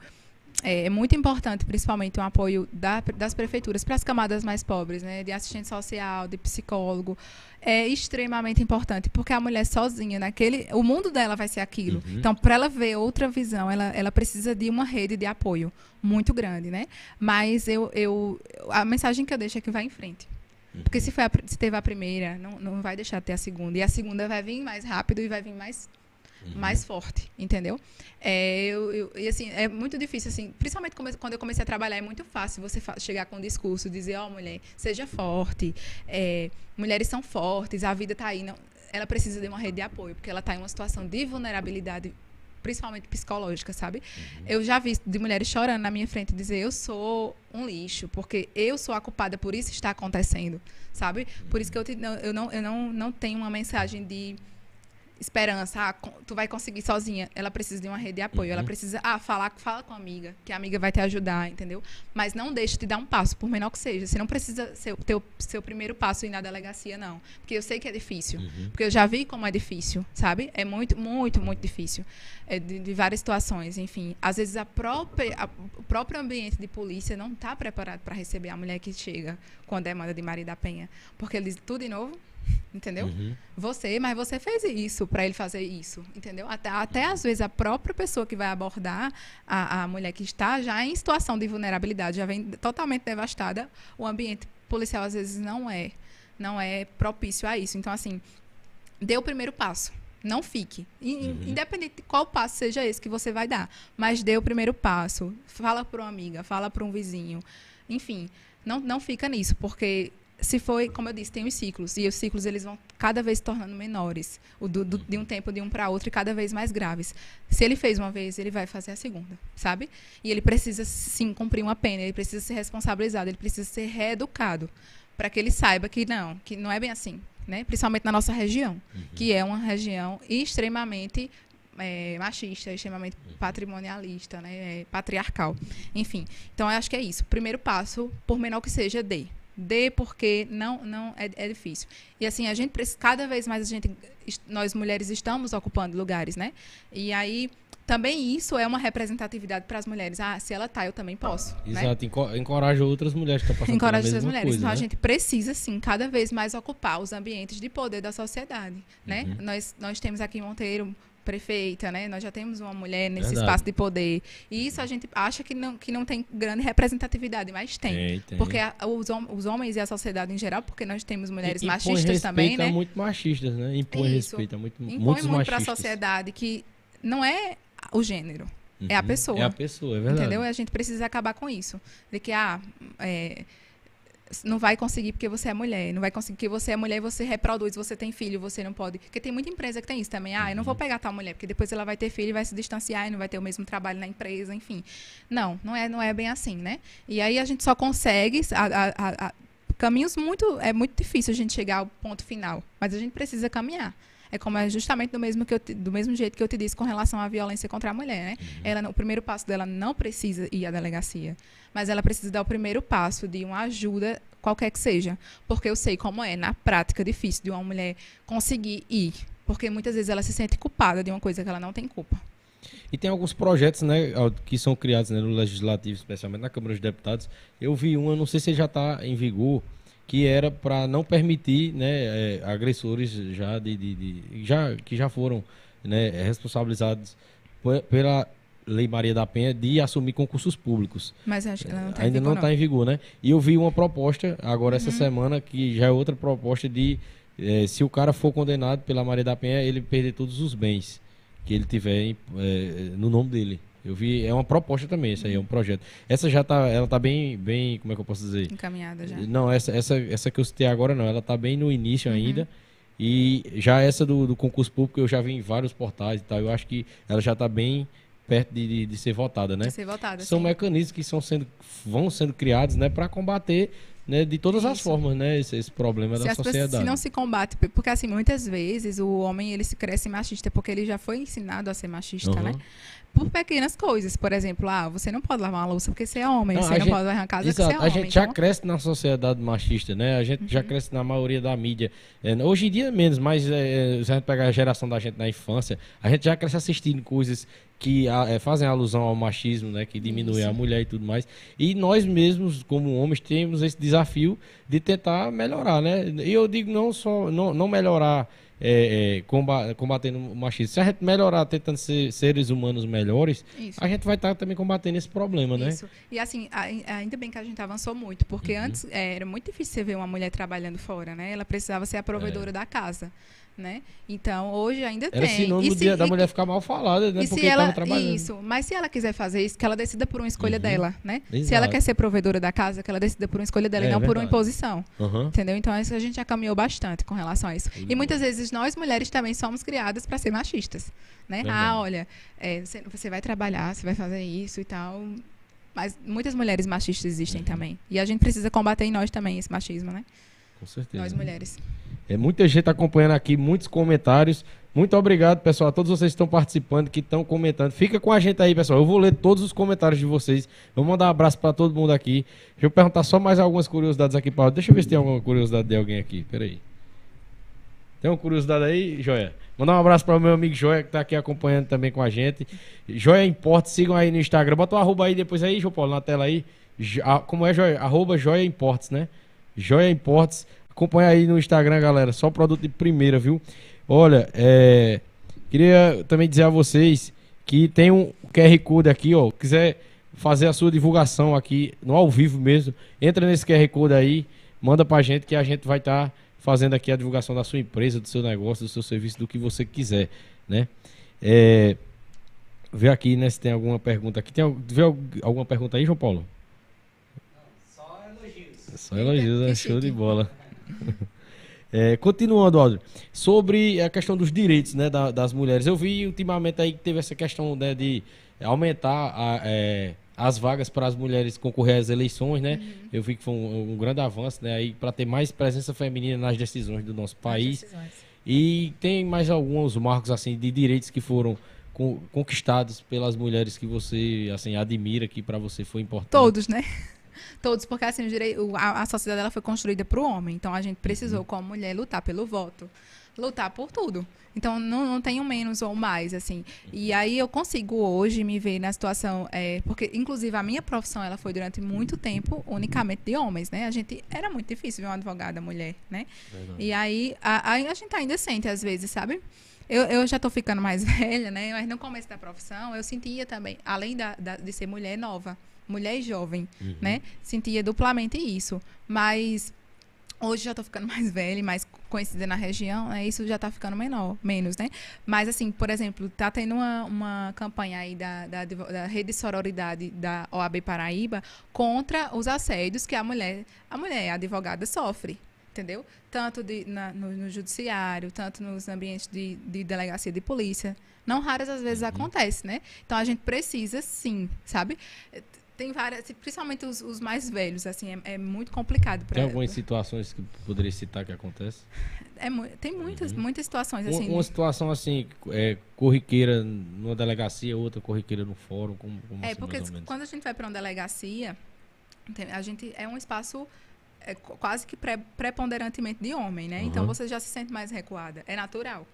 é, é muito importante, principalmente, um apoio da- das prefeituras para as camadas mais pobres, né? De assistente social, de psicólogo. É extremamente importante, porque a mulher sozinha, naquele. O mundo dela vai ser aquilo. Uhum. Então, para ela ver outra visão, ela, ela precisa de uma rede de apoio muito grande, né? Mas eu, eu, a mensagem que eu deixo é que vai em frente. Porque se, foi a se teve a primeira, não, não vai deixar de ter a segunda. E a segunda vai vir mais rápido e vai vir mais, mais forte, entendeu? É, eu, eu- e assim, é muito difícil, assim, principalmente come- quando eu comecei a trabalhar, é muito fácil você chegar com um discurso, dizer, ó, mulher, seja forte, é, mulheres são fortes, a vida está aí. Não, ela precisa de uma rede de apoio, porque ela está em uma situação de vulnerabilidade principalmente psicológica, sabe? Eu já vi de mulheres chorando na minha frente dizer eu sou um lixo, porque eu sou a culpada por isso está acontecendo, sabe? Por isso que eu, te- não- eu, não, eu não, não tenho uma mensagem de esperança, ah, tu vai conseguir sozinha. Ela precisa de uma rede de apoio. Uhum. Ela precisa, ah, falar, fala com a amiga, que a amiga vai te ajudar, entendeu? Mas não deixe de dar um passo, por menor que seja. Você não precisa ser o teu seu primeiro passo ir na delegacia, não. Porque eu sei que é difícil. Uhum. Porque eu já vi como é difícil, sabe? É muito, muito, muito difícil. É de, de, várias situações, enfim. Às vezes a própria, a, o próprio ambiente de polícia não está preparado para receber a mulher que chega com a demanda de Maria da Penha. Porque eles, tudo de novo, entendeu? Uhum. Você, mas você fez isso para ele fazer isso, entendeu? Até, até às vezes a própria pessoa que vai abordar a, a mulher que está já em situação de vulnerabilidade, já vem totalmente devastada, o ambiente policial às vezes não é, não é propício a isso. Então assim, dê o primeiro passo. Não fique. Uhum. Independente de qual passo seja esse que você vai dar. Mas dê o primeiro passo. Fala para uma amiga, fala para um vizinho. Enfim, não, não fica nisso, porque se foi, como eu disse, tem os ciclos. E os ciclos eles vão cada vez se tornando menores. O do, do, de um tempo de um para outro e cada vez mais graves. Se ele fez uma vez, ele vai fazer a segunda, sabe? E ele precisa, sim, cumprir uma pena. Ele precisa ser responsabilizado. Ele precisa ser reeducado. Para que ele saiba que não, que não é bem assim. Né? Principalmente na nossa região. Uhum. Que é uma região extremamente é, machista, extremamente uhum. patrimonialista, né? É, patriarcal. Enfim. Então, eu acho que é isso. Primeiro passo, por menor que seja, dê dê porque não não é, é, difícil e assim a gente cada vez mais a gente nós mulheres estamos ocupando lugares né e aí também isso é uma representatividade para as mulheres. Ah, se ela tá, eu também posso. Né? Exato, né? encoraja outras mulheres que estão passando Encoraja outras mulheres. Coisa, então né? a gente precisa, sim, cada vez mais ocupar os ambientes de poder da sociedade. Né? Uhum. Nós, nós temos aqui em Monteiro prefeita, né? Nós já temos uma mulher nesse Verdade. espaço de poder. E isso a gente acha que não, que não tem grande representatividade, mas tem. tem, tem. Porque a, os, os, homens e a sociedade em geral, porque nós temos mulheres e, machistas também, né? muito machistas, né? Impõe isso. respeito a muito, Impõe muitos muito para a sociedade que não é o gênero. Uhum. É a uhum. pessoa. É a pessoa, é verdade. Entendeu? E a gente precisa acabar com isso. De que, ah, é, não vai conseguir porque você é mulher, não vai conseguir porque você é mulher e você reproduz, você tem filho, você não pode. Porque tem muita empresa que tem isso também. Ah, eu não vou uhum. pegar tal mulher, porque depois ela vai ter filho e vai se distanciar e não vai ter o mesmo trabalho na empresa, enfim. Não, não é, não é bem assim, né? E aí a gente só consegue a, a, a, caminhos muito é muito difícil a gente chegar ao ponto final, mas a gente precisa caminhar. É como é justamente do mesmo, que eu te, do mesmo jeito que eu te disse com relação à violência contra a mulher, né? Uhum. Ela, o primeiro passo dela não precisa ir à delegacia, mas ela precisa dar o primeiro passo de uma ajuda qualquer que seja, porque eu sei como é na prática difícil de uma mulher conseguir ir, porque muitas vezes ela se sente culpada de uma coisa que ela não tem culpa. E tem alguns projetos, né, que são criados né, no legislativo, especialmente na Câmara dos Deputados. Eu vi um, eu não sei se já está em vigor, que era para não permitir né, é, agressores já, de, de, de, já que já foram né, responsabilizados pela Lei Maria da Penha de assumir concursos públicos. Mas acho que ela não tá ainda não está em vigor, né? E eu vi uma proposta agora essa uhum. semana que já é outra proposta de é, se o cara for condenado pela Maria da Penha ele perder todos os bens que ele tiver é, no nome dele. Eu vi, é uma proposta também, isso aí, é um projeto. Essa já tá, ela tá bem, bem, como é que eu posso dizer? Encaminhada já. Não, essa, essa, essa que eu citei agora não, ela tá bem no início uhum. ainda. E já essa do, do, concurso público eu já vi em vários portais e tal. Eu acho que ela já tá bem perto de, de, de ser votada, né? De ser votada, São sim. mecanismos que são sendo, vão sendo criados, né, para combater né, de todas Isso. as formas, né, esse, esse problema se da sociedade. Pessoas, se não se combate, porque assim, muitas vezes o homem ele se cresce machista porque ele já foi ensinado a ser machista, uhum. né? Por pequenas coisas, por exemplo, ah, você não pode lavar uma louça porque você é homem, não, você não gente, pode lavar a casa exato, porque você é homem. A gente então... já cresce na sociedade machista, né? A gente uhum. já cresce na maioria da mídia. É, hoje em dia menos, mas é, se a gente pegar a geração da gente na infância, a gente já cresce assistindo coisas que é, fazem alusão ao machismo, né, que diminui Isso. a mulher e tudo mais. E nós mesmos, como homens, temos esse desafio de tentar melhorar, né? E eu digo não só não, não melhorar é, é, combatendo o machismo. Se a gente melhorar tentando ser seres humanos melhores, Isso. a gente vai estar tá também combatendo esse problema, né? Isso. E assim, ainda bem que a gente avançou muito, porque uhum. antes é, era muito difícil você ver uma mulher trabalhando fora, né? Ela precisava ser a provedora é. da casa né? Então, hoje ainda Era tem. sinônimo se, da mulher ficar mal falada, né? E Porque se ela, trabalhando. Isso, mas se ela quiser fazer isso, que ela decida por uma escolha uhum. dela, né? Exato. Se ela quer ser provedora da casa, que ela decida por uma escolha dela é, e não por uma imposição. Uhum. Entendeu? Então, isso a gente já caminhou bastante com relação a isso. Uhum. E muitas vezes nós mulheres também somos criadas para ser machistas, né? Ah, olha, é, você, você vai trabalhar, você vai fazer isso e tal. Mas muitas mulheres machistas existem uhum. também. E a gente precisa combater em nós também esse machismo, né? Com certeza. Nós mulheres. É, muita gente acompanhando aqui, muitos comentários. Muito obrigado, pessoal, a todos vocês que estão participando, que estão comentando. Fica com a gente aí, pessoal. Eu vou ler todos os comentários de vocês. Vou mandar um abraço para todo mundo aqui. Deixa eu perguntar só mais algumas curiosidades aqui, Paulo. Deixa eu ver se tem alguma curiosidade de alguém aqui. Peraí. Tem uma curiosidade aí, Joia? Mandar um abraço para o meu amigo Joia, que está aqui acompanhando também com a gente. Joia Importes, sigam aí no Instagram. Bota o arroba aí depois aí, João Paulo, na tela aí. Como é Joia? Arroba Joia Importes, né? Joia Importes. Acompanha aí no Instagram, galera. Só produto de primeira, viu? Olha, é... queria também dizer a vocês que tem um QR Code aqui, ó. Quiser fazer a sua divulgação aqui no ao vivo mesmo, entra nesse QR Code aí, manda pra gente que a gente vai estar tá fazendo aqui a divulgação da sua empresa, do seu negócio, do seu serviço, do que você quiser, né? É, vê aqui, né, se tem alguma pergunta aqui. Tem vê alguma pergunta aí, João Paulo? Não, só elogios. Só elogios, né? Show de bola. É, continuando, Audrey, sobre a questão dos direitos né, da, das mulheres. Eu vi ultimamente aí que teve essa questão né, de aumentar a, é, as vagas para as mulheres concorrer às eleições, né? Uhum. Eu vi que foi um, um grande avanço, né? Aí para ter mais presença feminina nas decisões do nosso país. E tem mais alguns marcos assim de direitos que foram conquistados pelas mulheres que você assim admira que para você foi importante. Todos, né? Todos, porque assim, a, a sociedade ela foi construída para o homem. Então a gente precisou, uhum. como mulher, lutar pelo voto, lutar por tudo. Então, não, não tenho menos ou mais, assim. E aí eu consigo hoje me ver na situação, é, porque inclusive a minha profissão, ela foi durante muito tempo unicamente de homens, né? A gente, era muito difícil ver uma advogada mulher, né? Verdade. E aí a, a, a gente ainda sente às vezes, sabe? Eu, eu já estou ficando mais velha, né? Mas no começo da profissão, eu sentia também, além da, da de ser mulher nova, mulher e jovem, uhum. né? Sentia duplamente isso. Mas Hoje já estou ficando mais velha, mais conhecida na região, né? Isso já está ficando menor, menos, né? Mas, assim, por exemplo, está tendo uma, uma campanha aí da, da, da, Rede Sororidade da OAB Paraíba contra os assédios que a mulher, a mulher, a advogada, sofre, entendeu? Tanto de, na, no, no, judiciário, tanto nos ambientes de, de delegacia de polícia. Não raras às vezes uhum. acontece, né? Então, a gente precisa, sim, sabe? Tem várias, principalmente os, os mais velhos, assim, é, é muito complicado para Tem algumas situações que poderia citar que acontece? É, tem muitas, uhum. muitas situações assim. Uma, uma situação assim, é, corriqueira numa delegacia, outra corriqueira no fórum, como, como É, assim, porque quando a gente vai para uma delegacia, a gente é um espaço é, quase que pré, preponderantemente de homem, né? Então uhum. Então você já se sente mais recuada. É natural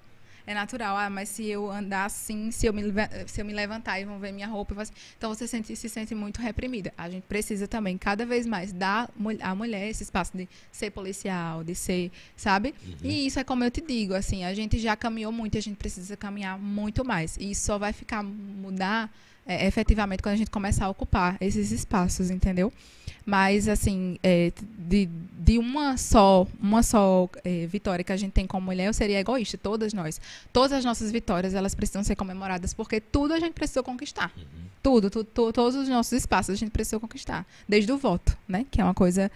é natural. Ah, mas se eu andar assim, se eu me, se eu me levantar e vão ver minha roupa, assim, então você sente, se sente muito reprimida. A gente precisa também, cada vez mais, dar à mulher esse espaço de ser policial, de ser, sabe? Uhum. E isso é como eu te digo, assim, a gente já caminhou muito a gente precisa caminhar muito mais. E isso só vai ficar mudar é, efetivamente quando a gente começar a ocupar esses espaços, entendeu? Mas, assim, é, de, de uma só, uma só é, vitória que a gente tem como mulher, eu seria egoísta, todas nós. Todas as nossas vitórias, elas precisam ser comemoradas, porque tudo a gente precisou conquistar. Uhum. Tudo, tu, tu, todos os nossos espaços a gente precisou conquistar. Desde o voto, né? Que é uma coisa,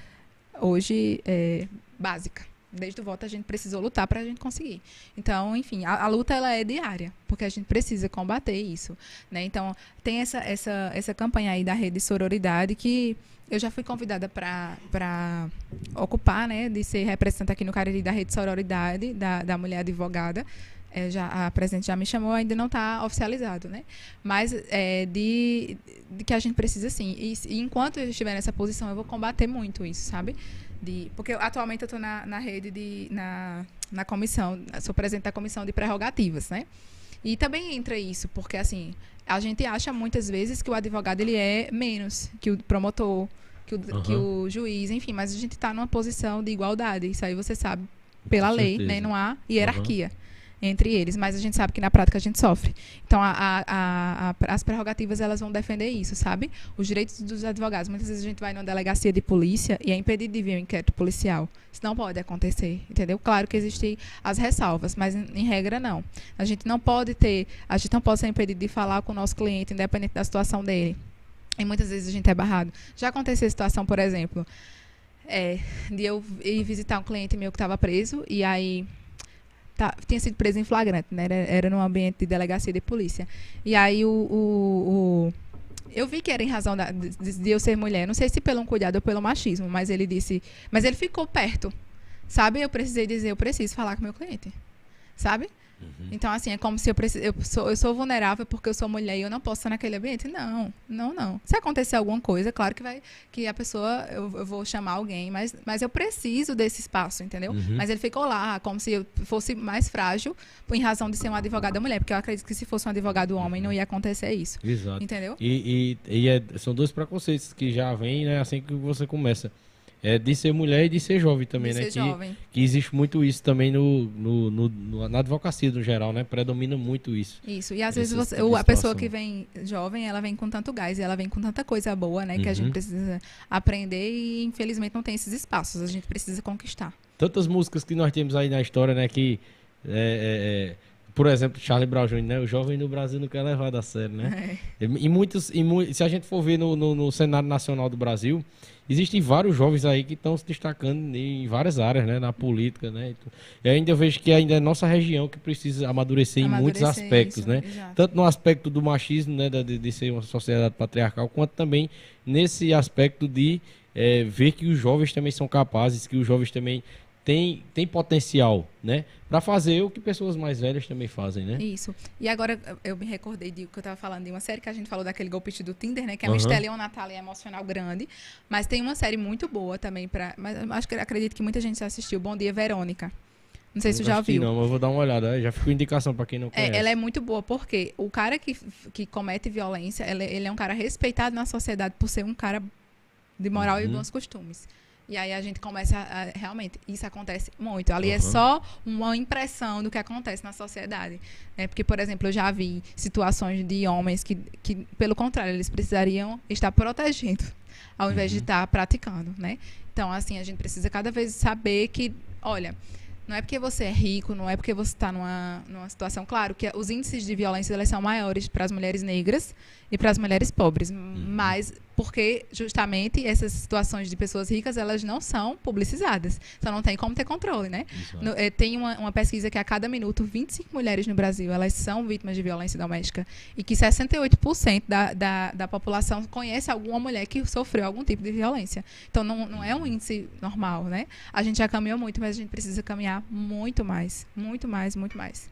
hoje, é, básica desde o voto a gente precisou lutar para a gente conseguir. Então, enfim, a, a, luta ela é diária, porque a gente precisa combater isso, né? Então, tem essa essa essa campanha aí da rede Sororidade que eu já fui convidada para ocupar, né, de ser representante aqui no Cariri da rede Sororidade da, da mulher advogada. É, já, a presidente já me chamou, ainda não está oficializado, né? Mas é, de, de, que a gente precisa sim. E, e enquanto eu estiver nessa posição, eu vou combater muito isso, sabe? de porque atualmente eu estou na, na rede de na, na comissão sou presidente da comissão de prerrogativas né e também entra isso porque assim a gente acha muitas vezes que o advogado ele é menos que o promotor que o, uhum. que o juiz enfim mas a gente está numa posição de igualdade isso aí você sabe pela Com lei certeza. né não há hierarquia uhum entre eles, mas a gente sabe que na prática a gente sofre. Então, a, a, a, as prerrogativas elas vão defender isso, sabe? Os direitos dos advogados. Muitas vezes a gente vai numa delegacia de polícia e é impedido de vir um inquérito policial. Isso não pode acontecer, entendeu? Claro que existem as ressalvas, mas em, em regra não. A gente não pode ter, a gente não pode ser impedido de falar com o nosso cliente, independente da situação dele. E muitas vezes a gente é barrado. Já aconteceu a situação, por exemplo, é, de eu ir visitar um cliente meu que estava preso e aí tá, tinha sido preso em flagrante, né? Era, era num ambiente de delegacia de polícia. E aí o, o, o eu vi que era em razão da, de, de, eu ser mulher, não sei se pelo um cuidado ou pelo machismo, mas ele disse, mas ele ficou perto, sabe? Eu precisei dizer, eu preciso falar com meu cliente, sabe? Então, assim, é como se eu, preciso, eu, sou, eu sou vulnerável porque eu sou mulher e eu não posso estar naquele ambiente. Não, não, não. Se acontecer alguma coisa, claro que vai que a pessoa, eu, eu vou chamar alguém, mas, mas eu preciso desse espaço, entendeu? Uhum. Mas ele ficou lá, como se eu fosse mais frágil em razão de ser uma advogada mulher, porque eu acredito que se fosse um advogado homem não ia acontecer isso. Exato. Entendeu? E, e, e é- são dois preconceitos que já vêm, né, assim que você começa. É de ser mulher e de ser jovem também, de né? ser que, jovem. que existe muito isso também no, no, no- na advocacia no geral, né? Predomina muito isso. Isso. E às vezes você, a pessoa que vem jovem, ela vem com tanto gás e ela vem com tanta coisa boa, né? Que a Uhum. gente precisa aprender e infelizmente não tem esses espaços. A gente precisa conquistar. Tantas músicas que nós temos aí na história, né? Que, é, é, é, por exemplo, Charlie Brown Jr., né? O jovem no Brasil não quer levar a sério, né? É. E muitos, e mu- se a gente for ver no, no, no cenário nacional do Brasil, existem vários jovens aí que estão se destacando em várias áreas, né? Na política, né? E ainda vejo que ainda é nossa região que precisa amadurecer, em muitos Amadurecer aspectos, isso, né? exato. Tanto no aspecto do machismo, né? da- De, de ser uma sociedade patriarcal, quanto também nesse aspecto de eh, ver que os jovens também são capazes, que os jovens também têm, têm potencial, né? Para fazer o que pessoas mais velhas também fazem, né? Isso. E agora eu me recordei de que eu tava falando de uma série que a gente falou daquele golpista do Tinder, né? Que é Aham. uma Estelion Natália emocional grande. Mas tem uma série muito boa também para, mas acho que acredito que muita gente já assistiu. Bom dia, Verônica. Não sei se tu já viu. Não, mas eu vou dar uma olhada. Já ficou indicação para quem não É, conhece. ela é muito boa porque o cara que, que comete violência, ele, ele é um cara respeitado na sociedade por ser um cara de moral e Uhum. bons costumes. E aí a gente começa a, a- realmente, isso acontece muito. Ali é Uhum. só uma impressão do que acontece na sociedade. né? porque, por exemplo, eu já vi situações de homens que, que pelo contrário, eles precisariam estar protegendo ao invés de Uhum. estar praticando, né? Então, assim, a gente precisa cada vez saber que, olha, não é porque você é rico, não é porque você está numa, numa situação. Claro que os índices de violência eles são maiores para as mulheres negras e para as mulheres pobres, mas porque justamente essas situações de pessoas ricas elas não são publicizadas, então não tem como ter controle, né? No- eh, tem uma, uma pesquisa que a cada minuto 25 mulheres no Brasil elas são vítimas de violência doméstica e que 68% da, da, da população conhece alguma mulher que sofreu algum tipo de violência. Então não, não é um índice normal, né? A gente já caminhou muito, mas a gente precisa caminhar muito mais, muito mais, muito mais.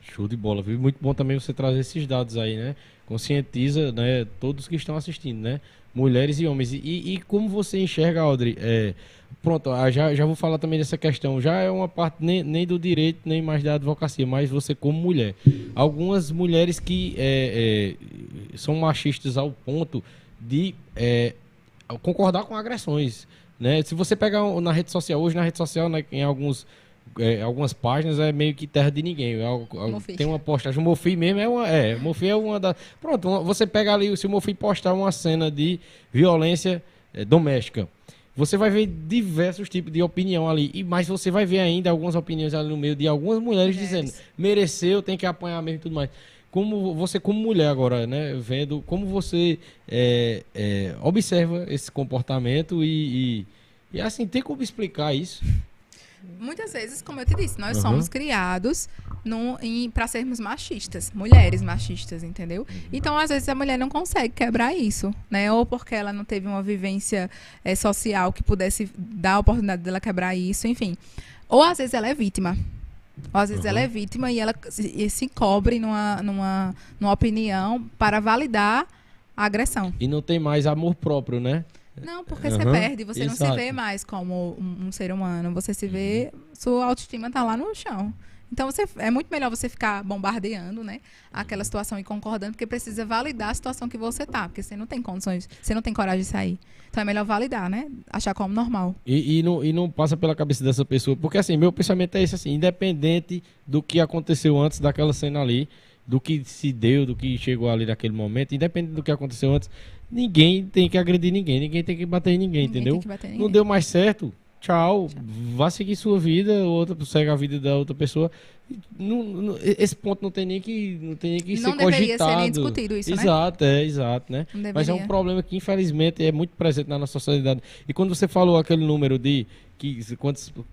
Show de bola, viu? Muito bom também você trazer esses dados aí, né? Conscientiza, né, todos que estão assistindo, né? Mulheres e homens. E, e como você enxerga, Audrey? É, pronto, ah, já, já vou falar também dessa questão. Já é uma parte nem, nem do direito, nem mais da advocacia, mas você como mulher. Algumas mulheres que é, é, são machistas ao ponto de é, concordar com agressões. Né? Se você pegar na rede social, hoje na rede social, né, em alguns é, algumas páginas é meio que terra de ninguém. É tem uma postagem. O Mofi mesmo é uma. É, Mofi é uma da. Pronto, uma- você pega ali, se o Mofi postar uma cena de violência é, doméstica, você vai ver diversos tipos de opinião ali. E, mas você vai ver ainda algumas opiniões ali no meio de algumas mulheres, Mulheres. dizendo mereceu, tem que apanhar mesmo e tudo mais. Como você, como mulher agora, né, vendo como você é, é, observa esse comportamento e, e, e, assim, tem como explicar isso? Muitas vezes, como eu te disse, nós Uhum. somos criados para sermos machistas, mulheres machistas, entendeu? Então, às vezes, a mulher não consegue quebrar isso, né? Ou porque ela não teve uma vivência eh, social que pudesse dar a oportunidade dela quebrar isso, enfim. Ou às vezes ela é vítima. Ou às vezes Uhum. ela é vítima e ela se, se cobre numa, numa, numa opinião para validar a agressão. E não tem mais amor próprio, né? Não, porque você Aham, perde, você não se exato. vê mais como um, um ser humano, você se vê, sua autoestima tá lá no chão. Então você, é muito melhor você ficar bombardeando, né, aquela situação e concordando, porque precisa validar a situação que você tá, porque você não tem condições, você não tem coragem de sair. Então é melhor validar, né, achar como normal. E, e não, e não passa pela cabeça dessa pessoa. Porque assim, meu pensamento é esse assim, independente do que aconteceu antes daquela cena ali, do que se deu, do que chegou ali naquele momento, independente do que aconteceu antes, ninguém tem que agredir ninguém, ninguém tem que bater em ninguém, Ninguém entendeu? bater em Não ninguém. deu mais certo, tchau, vá seguir sua vida, outra segue a vida da outra pessoa. Não- não- esse ponto não tem nem que não tem nem que Não ser deveria ser cogitado. nem discutido isso, né? exato, é, exato, né? Não Mas é um problema que, infelizmente, é muito presente na nossa sociedade. E quando você falou aquele número de que quantos, quantos